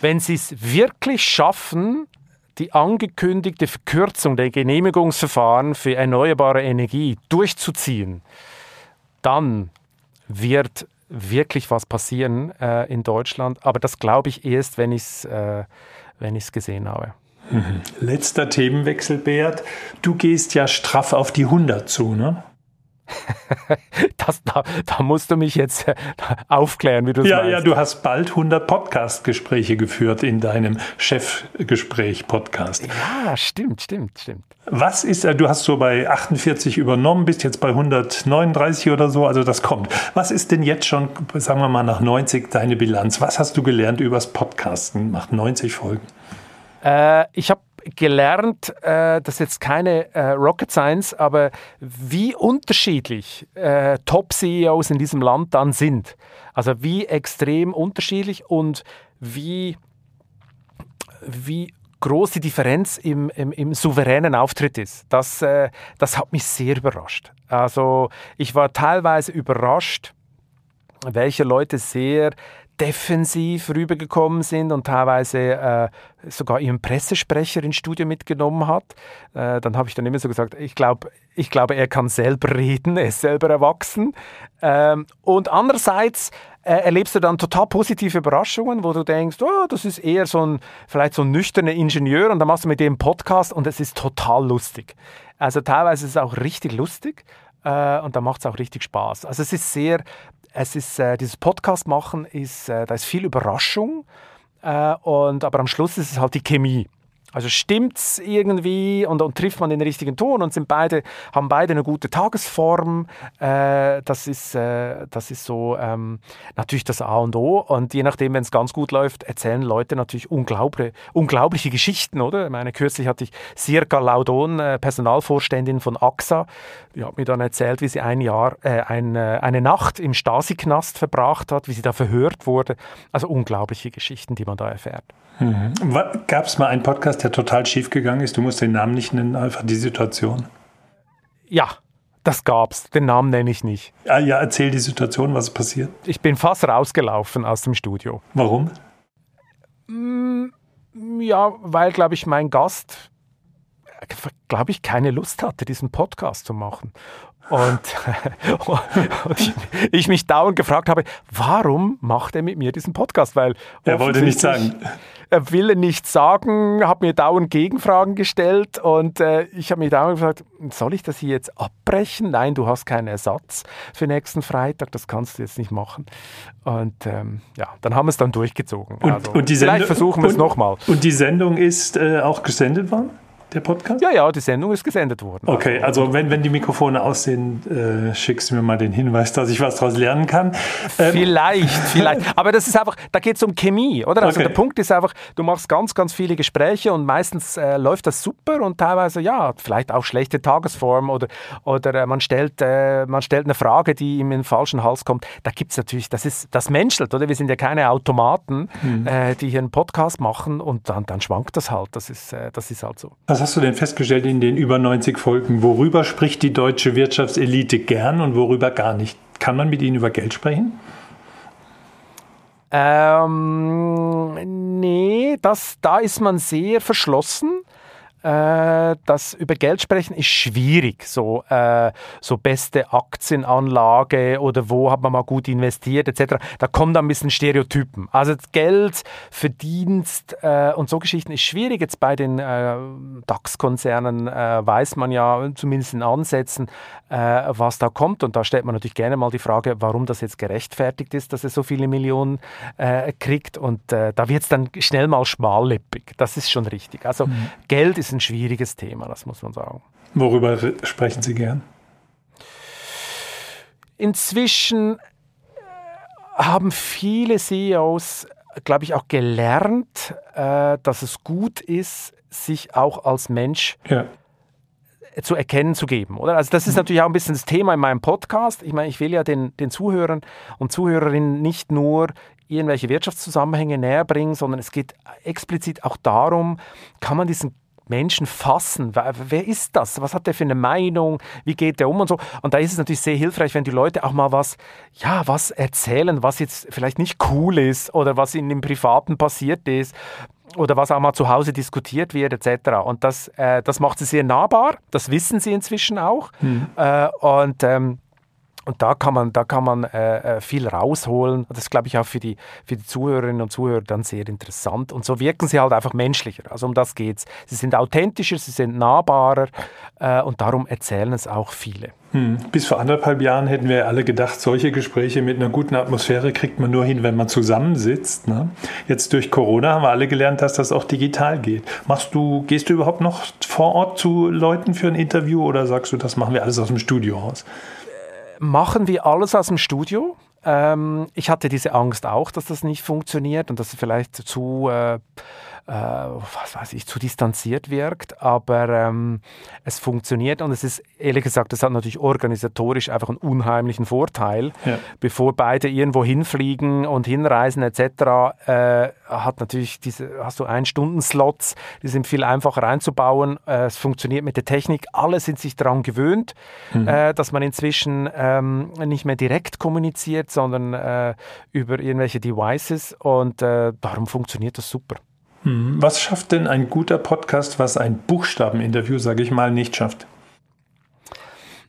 Wenn sie es wirklich schaffen, die angekündigte Verkürzung der Genehmigungsverfahren für erneuerbare Energie durchzuziehen, dann wird wirklich was passieren äh, in Deutschland. Aber das glaube ich erst, wenn ich es äh, gesehen habe. Mhm. Letzter Themenwechsel, Beat. Du gehst ja straff auf die 100 zu, ne? das, da, da, musst du mich jetzt äh, aufklären, wie du es ja, meinst. Ja, du hast bald 100 Podcast-Gespräche geführt in deinem Chefgespräch-Podcast. Ja, stimmt, stimmt, stimmt. Was ist, äh, du hast so bei 48 übernommen, bist jetzt bei 139 oder so, also das kommt. Was ist denn jetzt schon, sagen wir mal, nach 90 deine Bilanz? Was hast du gelernt übers Podcasten nach 90 Folgen? Äh, ich habe gelernt, äh, das ist jetzt keine äh, Rocket Science, aber wie unterschiedlich äh, Top-CEOs in diesem Land dann sind. Also wie extrem unterschiedlich und wie, wie groß die Differenz im, im, im souveränen Auftritt ist. Das, äh, das hat mich sehr überrascht. Also ich war teilweise überrascht, welche Leute sehr defensiv rübergekommen sind und teilweise äh, sogar ihren Pressesprecher ins Studio mitgenommen hat. Äh, dann habe ich dann immer so gesagt, ich glaube, ich glaube, er kann selber reden, er ist selber erwachsen. Ähm, und andererseits äh, erlebst du dann total positive Überraschungen, wo du denkst, oh, das ist eher so ein, vielleicht so ein nüchterner Ingenieur und dann machst du mit dem Podcast und es ist total lustig. Also teilweise ist es auch richtig lustig äh, und da macht es auch richtig Spaß. Also es ist sehr es ist, äh, dieses Podcast machen, ist, äh, da ist viel Überraschung. Äh, und, aber am Schluss ist es halt die Chemie. Also stimmt's irgendwie und, und, trifft man den richtigen Ton und sind beide, haben beide eine gute Tagesform. Äh, das, ist, äh, das ist so ähm, natürlich das A und O. Und je nachdem, wenn es ganz gut läuft, erzählen Leute natürlich unglaubliche, unglaubliche Geschichten, oder? Ich meine, kürzlich hatte ich Sirka Laudon, äh, Personalvorständin von AXA, die hat mir dann erzählt, wie sie ein Jahr, äh, ein, äh, eine Nacht im Stasi-Knast verbracht hat, wie sie da verhört wurde. Also unglaubliche Geschichten, die man da erfährt. Mhm. Gab es mal einen Podcast, der total schief gegangen ist? Du musst den Namen nicht nennen, einfach die Situation. Ja, das gab's. Den Namen nenne ich nicht. Ah, ja, erzähl die Situation, was ist passiert. Ich bin fast rausgelaufen aus dem Studio. Warum? Mm, ja, weil, glaube ich, mein Gast, glaube ich, keine Lust hatte, diesen Podcast zu machen. Und, und ich, ich, mich dauernd gefragt habe, warum macht er mit mir diesen Podcast? Weil er wollte nicht sagen. Er will nicht sagen, hat mir dauernd Gegenfragen gestellt und äh, ich habe mir dauernd gefragt, soll ich das hier jetzt abbrechen? Nein, du hast keinen Ersatz für nächsten Freitag, das kannst du jetzt nicht machen. Und ähm, ja, dann haben wir es dann durchgezogen. Und, also, und vielleicht versuchen wir es nochmal. Und die Sendung ist äh, auch gesendet worden? Der Podcast? Ja, ja, die Sendung ist gesendet worden. Okay, also, also wenn, wenn die Mikrofone aussehen, äh, schickst du mir mal den Hinweis, dass ich was daraus lernen kann. Ähm, vielleicht, vielleicht. Aber das ist einfach, da geht es um Chemie, oder? Also okay. der Punkt ist einfach, du machst ganz, ganz viele Gespräche und meistens äh, läuft das super und teilweise, ja, vielleicht auch schlechte Tagesform oder, oder äh, man, stellt, äh, man stellt eine Frage, die ihm in den falschen Hals kommt. Da gibt es natürlich, das ist, das menschelt, oder? Wir sind ja keine Automaten, mhm. Äh, die hier einen Podcast machen und dann, dann schwankt das halt. Das ist, äh, das ist halt so. Was hast du denn festgestellt in den über 90 Folgen? Worüber spricht die deutsche Wirtschaftselite gern und worüber gar nicht? Kann man mit ihnen über Geld sprechen? Ähm, nee, das, da ist man sehr verschlossen. Äh, das über Geld sprechen ist schwierig. So, äh, so beste Aktienanlage oder wo hat man mal gut investiert etc. Da kommen dann ein bisschen Stereotypen. Also Geld, Verdienst äh, und so Geschichten ist schwierig. Jetzt bei den äh, DAX-Konzernen äh, weiß man ja zumindest in Ansätzen, äh, was da kommt. Und da stellt man natürlich gerne mal die Frage, warum das jetzt gerechtfertigt ist, dass er so viele Millionen kriegt. Und da wird es dann schnell mal schmallippig. Das ist schon richtig. Also mhm. Geld ist ein schwieriges Thema, das muss man sagen. Worüber sprechen Sie gern? Inzwischen äh, haben viele CEOs, glaube ich, auch gelernt, äh, dass es gut ist, sich auch als Mensch ja. zu erkennen zu geben. Oder? Also das ist mhm. natürlich auch ein bisschen das Thema in meinem Podcast. Ich meine, ich will ja den, den Zuhörern und Zuhörerinnen nicht nur irgendwelche Wirtschaftszusammenhänge näher bringen, sondern es geht explizit auch darum, kann man diesen Menschen fassen. Wer ist das? Was hat der für eine Meinung? Wie geht der um und so? Und da ist es natürlich sehr hilfreich, wenn die Leute auch mal was, ja, was erzählen, was jetzt vielleicht nicht cool ist oder was ihnen im Privaten passiert ist oder was auch mal zu Hause diskutiert wird etc. Und das, äh, das macht sie sehr nahbar. Das wissen sie inzwischen auch. Hm. Äh, und ähm, und da kann man, da kann man äh, äh viel rausholen. Das ist, glaube ich, auch für die, für die Zuhörerinnen und Zuhörer dann sehr interessant. Und so wirken sie halt einfach menschlicher. Also um das geht es. Sie sind authentischer, sie sind nahbarer äh, und darum erzählen es auch viele. Hm. Bis vor anderthalb Jahren hätten wir alle gedacht, solche Gespräche mit einer guten Atmosphäre kriegt man nur hin, wenn man zusammensitzt. Ne? Jetzt durch Corona haben wir alle gelernt, dass das auch digital geht. Machst du, gehst du überhaupt noch vor Ort zu Leuten für ein Interview oder sagst du, das machen wir alles aus dem Studio aus? Machen wir alles aus dem Studio. Ähm, ich hatte diese Angst auch, dass das nicht funktioniert und dass es vielleicht zu äh, äh, was weiß ich, zu distanziert wirkt, aber ähm, es funktioniert und es ist, ehrlich gesagt, das hat natürlich organisatorisch einfach einen unheimlichen Vorteil. Ja. Bevor beide irgendwo hinfliegen und hinreisen etc., äh, hat natürlich diese, hast du ein Stunden-Slots, die sind viel einfacher einzubauen. Äh, es funktioniert mit der Technik, alle sind sich daran gewöhnt, mhm. äh, dass man inzwischen ähm, nicht mehr direkt kommuniziert, sondern äh, über irgendwelche Devices und äh, darum funktioniert das super. Hm. Was schafft denn ein guter Podcast, was ein Buchstabeninterview, sage ich mal, nicht schafft?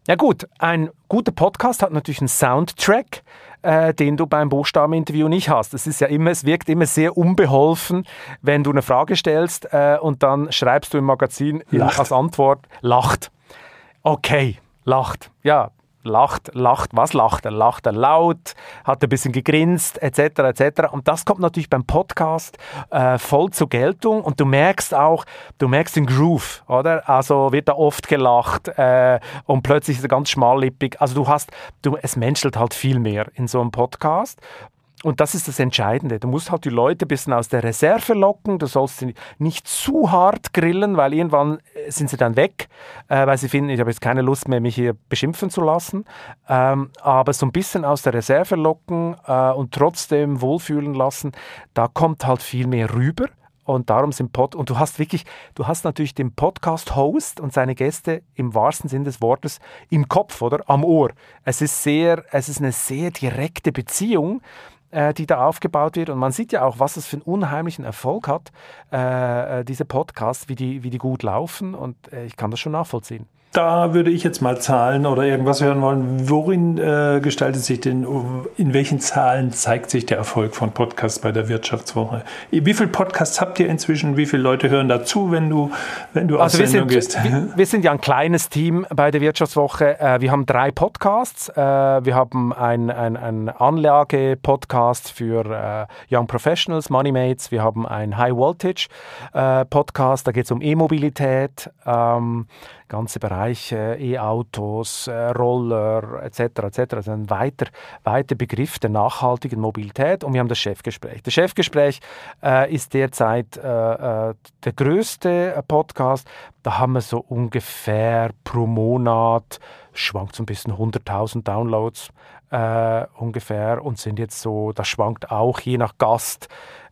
Ja gut, ein guter Podcast hat natürlich einen Soundtrack, äh, den du beim Buchstabeninterview nicht hast. Es ist ja immer, es wirkt immer sehr unbeholfen, wenn du eine Frage stellst äh, und dann schreibst du im Magazin lacht. als Antwort lacht. Okay, lacht. Ja, lacht, lacht, was lacht er? Lacht er laut, hat ein bisschen gegrinst, etc., etc. Und das kommt natürlich beim Podcast äh, voll zur Geltung und du merkst auch, du merkst den Groove, oder? Also wird da oft gelacht äh, und plötzlich ist er ganz schmallippig. Also du hast, du, es menschelt halt viel mehr in so einem Podcast und das ist das Entscheidende. Du musst halt die Leute ein bisschen aus der Reserve locken. Du sollst sie nicht zu hart grillen, weil irgendwann äh, sind sie dann weg, äh, weil sie finden, ich habe jetzt keine Lust mehr, mich hier beschimpfen zu lassen. Ähm, aber so ein bisschen aus der Reserve locken äh, und trotzdem wohlfühlen lassen, da kommt halt viel mehr rüber. Und darum sind Pod und du hast wirklich, du hast natürlich den Podcast-Host und seine Gäste im wahrsten Sinn des Wortes im Kopf, oder? Am Ohr. Es ist sehr, es ist eine sehr direkte Beziehung äh, die da aufgebaut wird. Und man sieht ja auch, was es für einen unheimlichen Erfolg hat, äh, äh diese Podcasts, wie die, wie die gut laufen. Und äh, ich kann das schon nachvollziehen. Da würde ich jetzt mal Zahlen oder irgendwas hören wollen. Worin äh, gestaltet sich denn, in welchen Zahlen zeigt sich der Erfolg von Podcasts bei der Wirtschaftswoche? Wie viele Podcasts habt ihr inzwischen? Wie viele Leute hören dazu, wenn du, wenn du also aus Sendung gehst? Wir, wir, sind ja ein kleines Team bei der Wirtschaftswoche. Äh, wir haben drei Podcasts. Äh, wir haben ein, ein, ein Anlage-Podcast für äh, Young Professionals, Moneymates. Wir haben ein High Voltage Podcast, da geht es um E-Mobilität. Ähm, ganze Bereich E-Autos, äh, Roller etc. etc. Also ein weiter, weiter Begriff der nachhaltigen Mobilität und wir haben das Chefgespräch. Das Chefgespräch äh, ist derzeit äh, äh der größte Podcast. Da haben wir so ungefähr pro Monat, schwankt so ein bisschen 100.000 Downloads äh, ungefähr und sind jetzt so, das schwankt auch je nach Gast,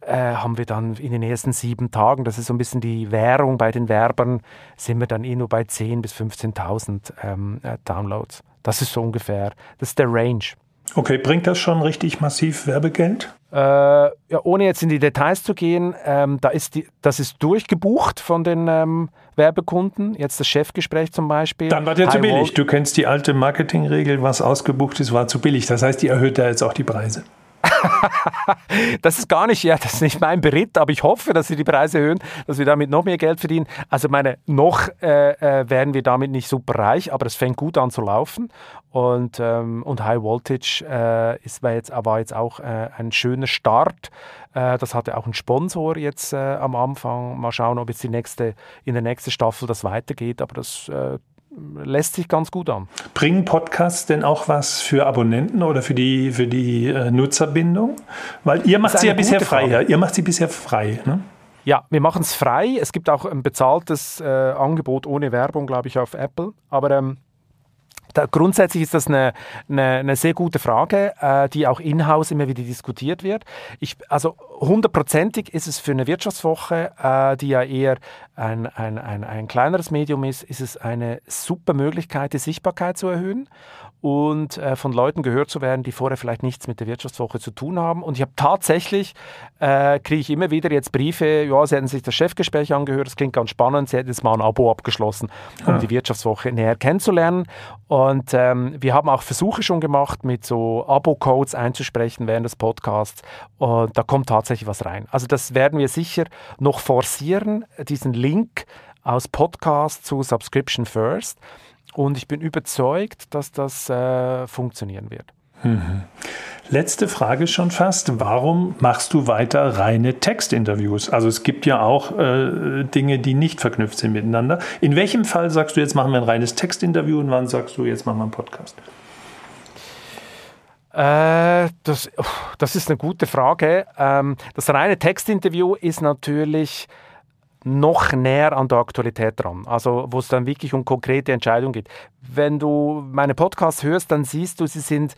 äh, haben wir dann in den ersten sieben Tagen, das ist so ein bisschen die Währung bei den Werbern, sind wir dann eh nur bei 10.000 bis 15.000 ähm, äh, Downloads. Das ist so ungefähr, das ist der Range. Okay, bringt das schon richtig massiv Werbegeld? Äh, ja, ohne jetzt in die Details zu gehen, ähm, da ist die, das ist durchgebucht von den ähm, Werbekunden. Jetzt das Chefgespräch zum Beispiel. Dann war der High zu billig. Du kennst die alte Marketingregel, was ausgebucht ist, war zu billig. Das heißt, die erhöht da jetzt auch die Preise. Das ist gar nicht, ja, das ist nicht mein Beritt, aber ich hoffe, dass sie die Preise erhöhen, dass wir damit noch mehr Geld verdienen. Also meine, noch äh, äh, werden wir damit nicht super reich, aber es fängt gut an zu laufen. Und, ähm, und High Voltage äh, ist, war, jetzt, war jetzt auch äh, ein schöner Start. Äh, das hatte auch einen Sponsor jetzt am Anfang. Mal schauen, ob jetzt die nächste, in der nächsten Staffel das weitergeht, aber das lässt sich ganz gut an. Bringen Podcasts denn auch was für Abonnenten oder für die, für die äh, Nutzerbindung? Weil ihr macht sie ja bisher frei. Ja? Ihr macht sie bisher frei. Ne? Ja, wir machen es frei. Es gibt auch ein bezahltes äh, Angebot ohne Werbung, glaube ich, auf Apple. Aber ähm, da, grundsätzlich ist das eine, eine, eine sehr gute Frage, äh, die auch in-house immer wieder diskutiert wird. Ich, also hundertprozentig ist es für eine Wirtschaftswoche, äh, die ja eher ein, ein, ein, ein kleineres Medium ist, ist es eine super Möglichkeit, die Sichtbarkeit zu erhöhen und äh, von Leuten gehört zu werden, die vorher vielleicht nichts mit der Wirtschaftswoche zu tun haben. Und ich habe tatsächlich, äh, kriege ich immer wieder jetzt Briefe, ja, sie hätten sich das Chefgespräch angehört, das klingt ganz spannend, sie hätten jetzt mal ein Abo abgeschlossen, um Ja. die Wirtschaftswoche näher kennenzulernen. Und ähm, wir haben auch Versuche schon gemacht, mit so Abo-Codes einzusprechen während des Podcasts. Und da kommt tatsächlich was rein. Also das werden wir sicher noch forcieren, diesen Link aus Podcast zu Subscription First. Und ich bin überzeugt, dass das äh, funktionieren wird. Letzte Frage schon fast. Warum machst du weiter reine Textinterviews? Also es gibt ja auch äh, Dinge, die nicht verknüpft sind miteinander. In welchem Fall sagst du, jetzt machen wir ein reines Textinterview und wann sagst du, jetzt machen wir einen Podcast? Äh, das, das ist eine gute Frage. Ähm, das reine Textinterview ist natürlich noch näher an der Aktualität dran, also wo es dann wirklich um konkrete Entscheidungen geht. Wenn du meine Podcasts hörst, dann siehst du, sie sind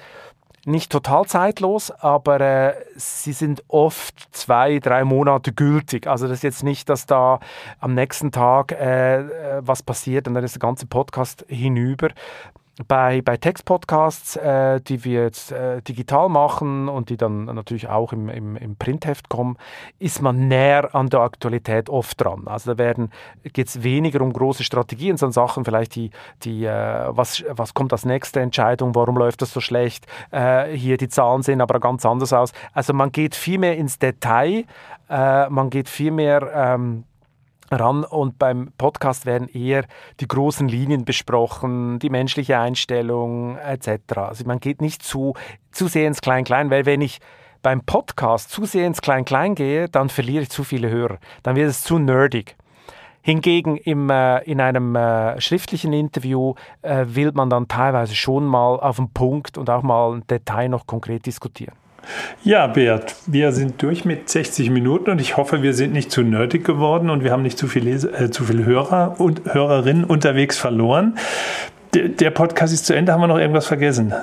nicht total zeitlos, aber äh, sie sind oft zwei, drei Monate gültig. Also das ist jetzt nicht, dass da am nächsten Tag äh, äh, was passiert und dann ist der ganze Podcast hinüber. Bei, bei Textpodcasts, äh, die wir jetzt äh, digital machen und die dann natürlich auch im, im, im Printheft kommen, ist man näher an der Aktualität oft dran. Also da geht es weniger um große Strategien, sondern Sachen vielleicht, die, die äh, was, was kommt als nächste Entscheidung, warum läuft das so schlecht, äh, hier die Zahlen sehen aber ganz anders aus. Also man geht viel mehr ins Detail, äh, man geht viel mehr... Ähm, ran und beim Podcast werden eher die großen Linien besprochen, die menschliche Einstellung etc. Also man geht nicht zu, zu sehr ins Klein-Klein, weil wenn ich beim Podcast zu sehr ins Klein-Klein gehe, dann verliere ich zu viele Hörer. Dann wird es zu nerdig. Hingegen im, äh, in einem äh, schriftlichen Interview äh, will man dann teilweise schon mal auf den Punkt und auch mal ein Detail noch konkret diskutieren. Ja, Bert, wir sind durch mit 60 Minuten und ich hoffe, wir sind nicht zu nerdig geworden und wir haben nicht zu viele, äh, zu viele Hörer und Hörerinnen unterwegs verloren. Der, der Podcast ist zu Ende. Haben wir noch irgendwas vergessen?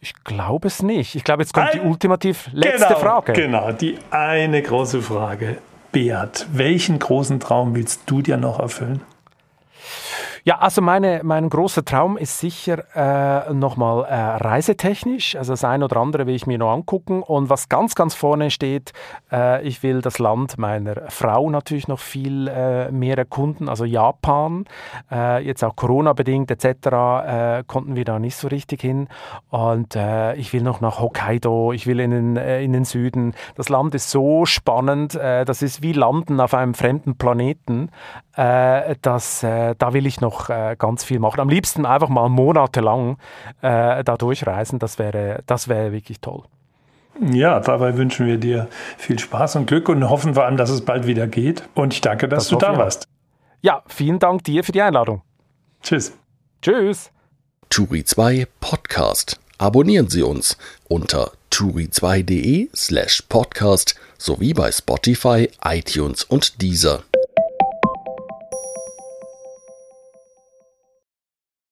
Ich glaube es nicht. Ich glaube, jetzt kommt Ein- die ultimativ letzte genau, Frage. Genau, die eine große Frage. Beat, welchen großen Traum willst du dir noch erfüllen? Ja, also meine, mein großer Traum ist sicher äh, nochmal äh, reisetechnisch. Also das eine oder andere will ich mir noch angucken. Und was ganz, ganz vorne steht, äh, ich will das Land meiner Frau natürlich noch viel äh, mehr erkunden. Also Japan, äh, jetzt auch Corona-bedingt etc. Äh, konnten wir da nicht so richtig hin. Und äh, ich will noch nach Hokkaido, ich will in den, äh, in den Süden. Das Land ist so spannend. Äh, das ist wie Landen auf einem fremden Planeten. Äh, das, äh, da will ich noch äh, ganz viel machen. Am liebsten einfach mal monatelang äh, da durchreisen. Das wäre, das wäre wirklich toll. Ja, dabei wünschen wir dir viel Spaß und Glück und hoffen vor allem, dass es bald wieder geht. Und ich danke, dass Das du da warst. Ja, vielen Dank dir für die Einladung. Tschüss. Tschüss. Turi 2 Podcast. Abonnieren Sie uns unter turi2.de slash podcast sowie bei Spotify, iTunes und Deezer.